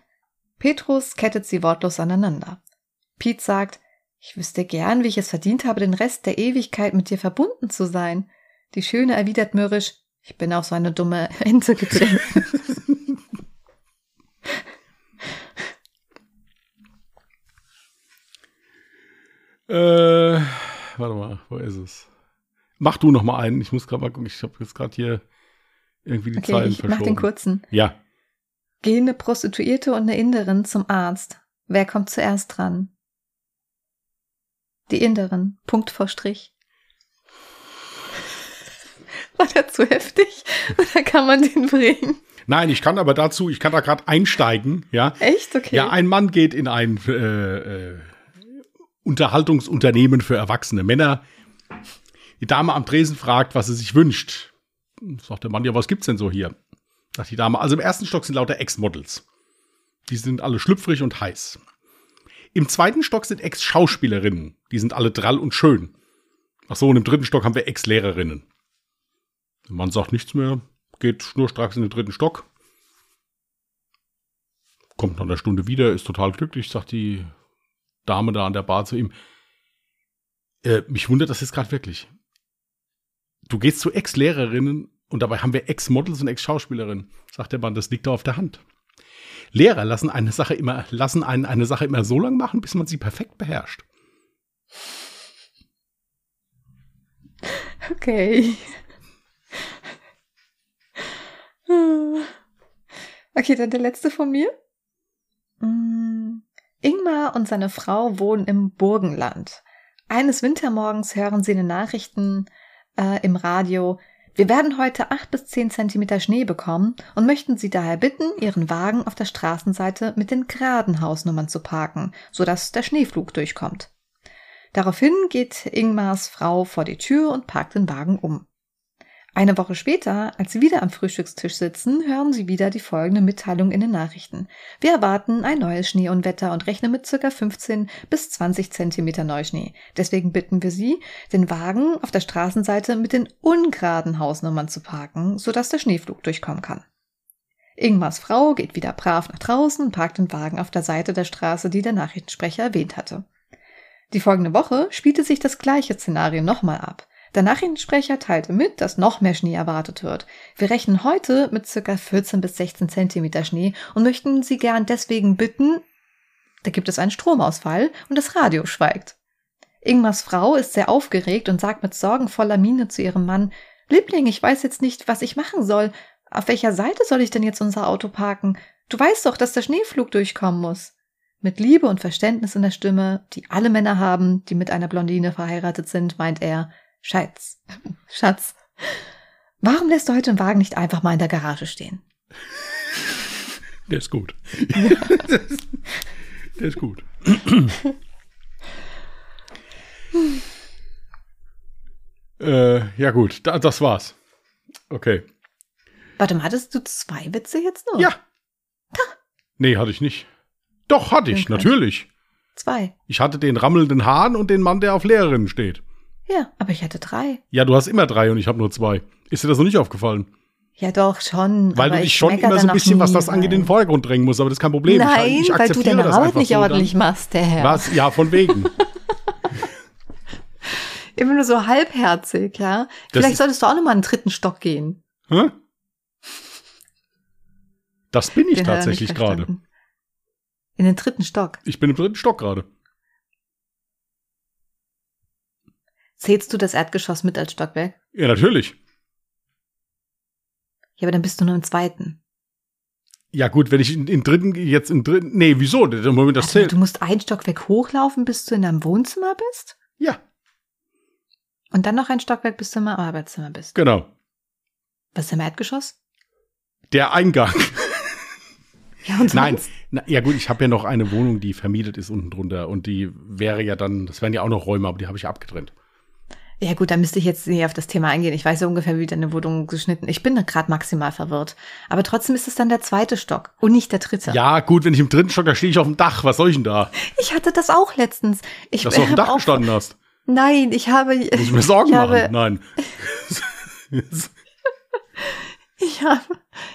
Petrus kettet sie wortlos aneinander. Pete sagt, ich wüsste gern, wie ich es verdient habe, den Rest der Ewigkeit mit dir verbunden zu sein. Die Schöne erwidert mürrisch, ich bin auf so eine dumme Ente getreten. Äh, warte mal, wo ist es? Mach du noch mal einen. Ich muss gerade mal gucken. Ich habe jetzt gerade hier irgendwie die okay, Zeilen ich verschoben. mach den kurzen. Ja. Gehen eine Prostituierte und eine Inderin zum Arzt. Wer kommt zuerst dran? Die Inderin. Punkt vor Strich. War der zu heftig? Oder kann man den bringen? Nein, ich kann aber dazu, ich kann da gerade einsteigen, ja. Echt? Okay. Ja, ein Mann geht in ein äh, äh, Unterhaltungsunternehmen für erwachsene Männer. Die Dame am Tresen fragt, was sie sich wünscht. Sagt der Mann, ja, was gibt's denn so hier? Sagt die Dame, also im ersten Stock sind lauter Ex-Models. Die sind alle schlüpfrig und heiß. Im zweiten Stock sind Ex-Schauspielerinnen. Die sind alle drall und schön. Ach so, und im dritten Stock haben wir Ex-Lehrerinnen. Der Mann sagt nichts mehr, geht schnurstracks in den dritten Stock. Kommt nach einer Stunde wieder, ist total glücklich, sagt die Dame da an der Bar zu ihm. Äh, mich wundert das jetzt gerade wirklich. Du gehst zu Ex-Lehrerinnen und dabei haben wir Ex-Models und Ex-Schauspielerinnen. Sagt der Mann, das liegt da auf der Hand. Lehrer lassen eine Sache immer, lassen einen eine Sache immer so lange machen, bis man sie perfekt beherrscht. Okay. Okay, dann der letzte von mir. Mm, Ingmar und seine Frau wohnen im Burgenland. Eines Wintermorgens hören sie in den Nachrichten äh, im Radio, wir werden heute acht bis zehn Zentimeter Schnee bekommen und möchten Sie daher bitten, Ihren Wagen auf der Straßenseite mit den geraden Hausnummern zu parken, sodass der Schneeflug durchkommt. Daraufhin geht Ingmars Frau vor die Tür und parkt den Wagen um. Eine Woche später, als sie wieder am Frühstückstisch sitzen, hören sie wieder die folgende Mitteilung in den Nachrichten. Wir erwarten ein neues Schneeunwetter und rechnen mit circa 15 bis 20 Zentimeter Neuschnee. Deswegen bitten wir Sie, den Wagen auf der Straßenseite mit den ungeraden Hausnummern zu parken, sodass der Schneeflug durchkommen kann. Ingmars Frau geht wieder brav nach draußen und parkt den Wagen auf der Seite der Straße, die der Nachrichtensprecher erwähnt hatte. Die folgende Woche spielte sich das gleiche Szenario nochmal ab. Der Nachrichtensprecher teilte mit, dass noch mehr Schnee erwartet wird. Wir rechnen heute mit circa 14 bis 16 Zentimeter Schnee und möchten Sie gern deswegen bitten, da gibt es einen Stromausfall und das Radio schweigt. Ingmars Frau ist sehr aufgeregt und sagt mit sorgenvoller Miene zu ihrem Mann, Liebling, ich weiß jetzt nicht, was ich machen soll. Auf welcher Seite soll ich denn jetzt unser Auto parken? Du weißt doch, dass der Schneeflug durchkommen muss. Mit Liebe und Verständnis in der Stimme, die alle Männer haben, die mit einer Blondine verheiratet sind, meint er, Schatz, Schatz, warum lässt du heute den Wagen nicht einfach mal in der Garage stehen? Der ist gut. Der ist gut. äh, ja gut, da, das war's. Okay. Warte mal, hattest du zwei Witze jetzt noch? Ja. Nee, hatte ich nicht. Doch, hatte ich, Okay. natürlich. Zwei. Ich hatte den rammelnden Hahn und den Mann, der auf Lehrerinnen steht. Ja, aber ich hatte drei. Ja, du hast immer drei und ich habe nur zwei. Ist dir das noch nicht aufgefallen? Ja, doch, schon. Weil du dich ich schon immer so dann ein bisschen, was das angeht, in den Vordergrund drängen musst, aber das ist kein Problem. Nein, ich, ich weil du deine das Arbeit nicht so dann. ordentlich machst, der Herr. Was? Ja, von wegen. Immer nur so halbherzig, ja. Vielleicht ist- solltest du auch noch mal einen dritten Stock gehen. Hä? Das bin ich Den tatsächlich gerade. In den dritten Stock. Ich bin im dritten Stock gerade. Zählst du das Erdgeschoss mit als Stockwerk? Ja, natürlich. Ja, aber dann bist du nur im zweiten. Ja, gut, wenn ich in, in dritten, jetzt im dritten, nee, wieso? Der Moment, das Also, zählt. du musst ein Stockwerk hochlaufen, bis du in deinem Wohnzimmer bist. Ja, Und dann noch ein Stockwerk, bis du im Arbeitszimmer bist. genau. Was ist im Erdgeschoss? Der Eingang. Ja, und Nein, na, ja gut, ich habe ja noch eine Wohnung, die vermietet ist unten drunter und die wäre ja dann, das wären ja auch noch Räume, aber die habe ich ja abgetrennt. Ja gut, da müsste ich jetzt nicht auf das Thema eingehen. Ich weiß ja ungefähr, wie deine Wohnung geschnitten. Ich bin gerade maximal verwirrt. Aber trotzdem ist es dann der zweite Stock und nicht der dritte. Ja, gut, wenn ich im dritten Stock, da stehe ich auf dem Dach. Was soll ich denn da? Ich hatte das auch letztens. Ich Dass du auf dem Dach gestanden hast. Nein, ich habe. Muss ich mir Sorgen ich machen? habe, Nein. Ich habe,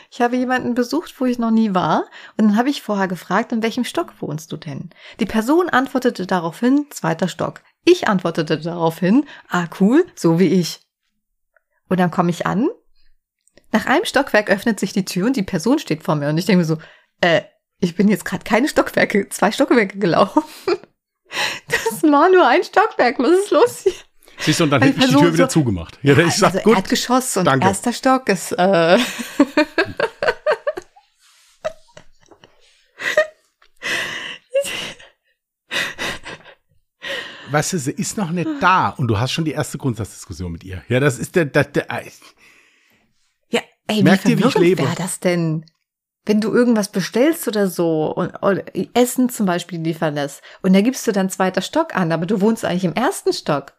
ich habe jemanden besucht, wo ich noch nie war. Und dann habe ich vorher gefragt, in welchem Stock wohnst du denn? Die Person antwortete daraufhin, zweiter Stock. Ich antwortete daraufhin, ah cool, so wie ich. Und dann komme ich an. Nach einem Stockwerk öffnet sich die Tür und die Person steht vor mir. Und ich denke mir so, äh, ich bin jetzt gerade keine Stockwerke, zwei Stockwerke gelaufen. Das war nur ein Stockwerk. Was ist los hier? Siehst du, und dann hätte ich die Tür wieder so- zugemacht. Ja, ich sag, also gut. Erdgeschoss und danke. erster Stock ist äh, Weißt du, sie ist noch nicht da und du hast schon die erste Grundsatzdiskussion mit ihr. Ja, das ist der, der, der Ja, ey, Merkt wie ich lebe? wäre das denn? Wenn du irgendwas bestellst oder so und oder Essen zum Beispiel liefern lässt und da gibst du dann zweiter Stock an, aber du wohnst eigentlich im ersten Stock.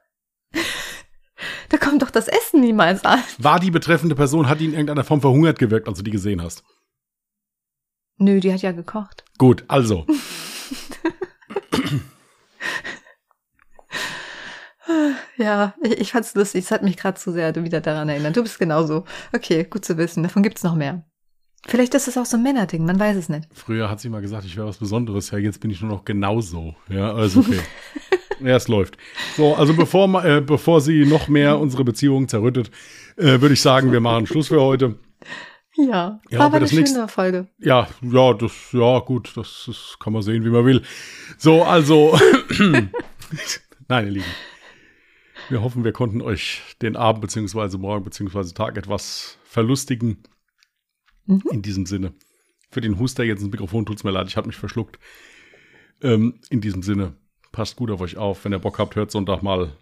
da kommt doch das Essen niemals an. war die betreffende Person, hat die in irgendeiner Form verhungert gewirkt, als du die gesehen hast. Nö, die hat ja gekocht. Gut, also. Ja, ich, ich fand's lustig. Es hat mich gerade zu sehr wieder daran erinnert. Du bist genauso. Okay, gut zu wissen. Davon gibt's noch mehr. Vielleicht ist es auch so ein Männerding, man weiß es nicht. Früher hat sie mal gesagt, ich wäre was Besonderes. Ja, jetzt bin ich nur noch genauso. Ja, also okay. ja, es läuft. So, also bevor, äh, bevor sie noch mehr unsere Beziehung zerrüttet, äh, würde ich sagen, wir machen Schluss für heute. Ja, Ja, war aber eine das schöne nächste- Folge. Ja, ja, das, ja, gut, das, das kann man sehen, wie man will. So, also, nein, ihr Lieben. Wir hoffen, wir konnten euch den Abend beziehungsweise morgen beziehungsweise Tag etwas verlustigen. Mhm. In diesem Sinne. Für den Huster jetzt ins Mikrofon tut's mir leid, ich habe mich verschluckt. Ähm, in diesem Sinne, passt gut auf euch auf. Wenn ihr Bock habt, hört Sonntag mal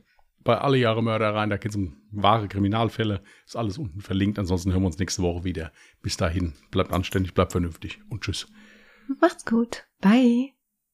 bei Alle Jahre Mörder rein. Da geht's um wahre Kriminalfälle. Ist alles unten verlinkt. Ansonsten hören wir uns nächste Woche wieder. Bis dahin, bleibt anständig, bleibt vernünftig und tschüss. Macht's gut. Bye.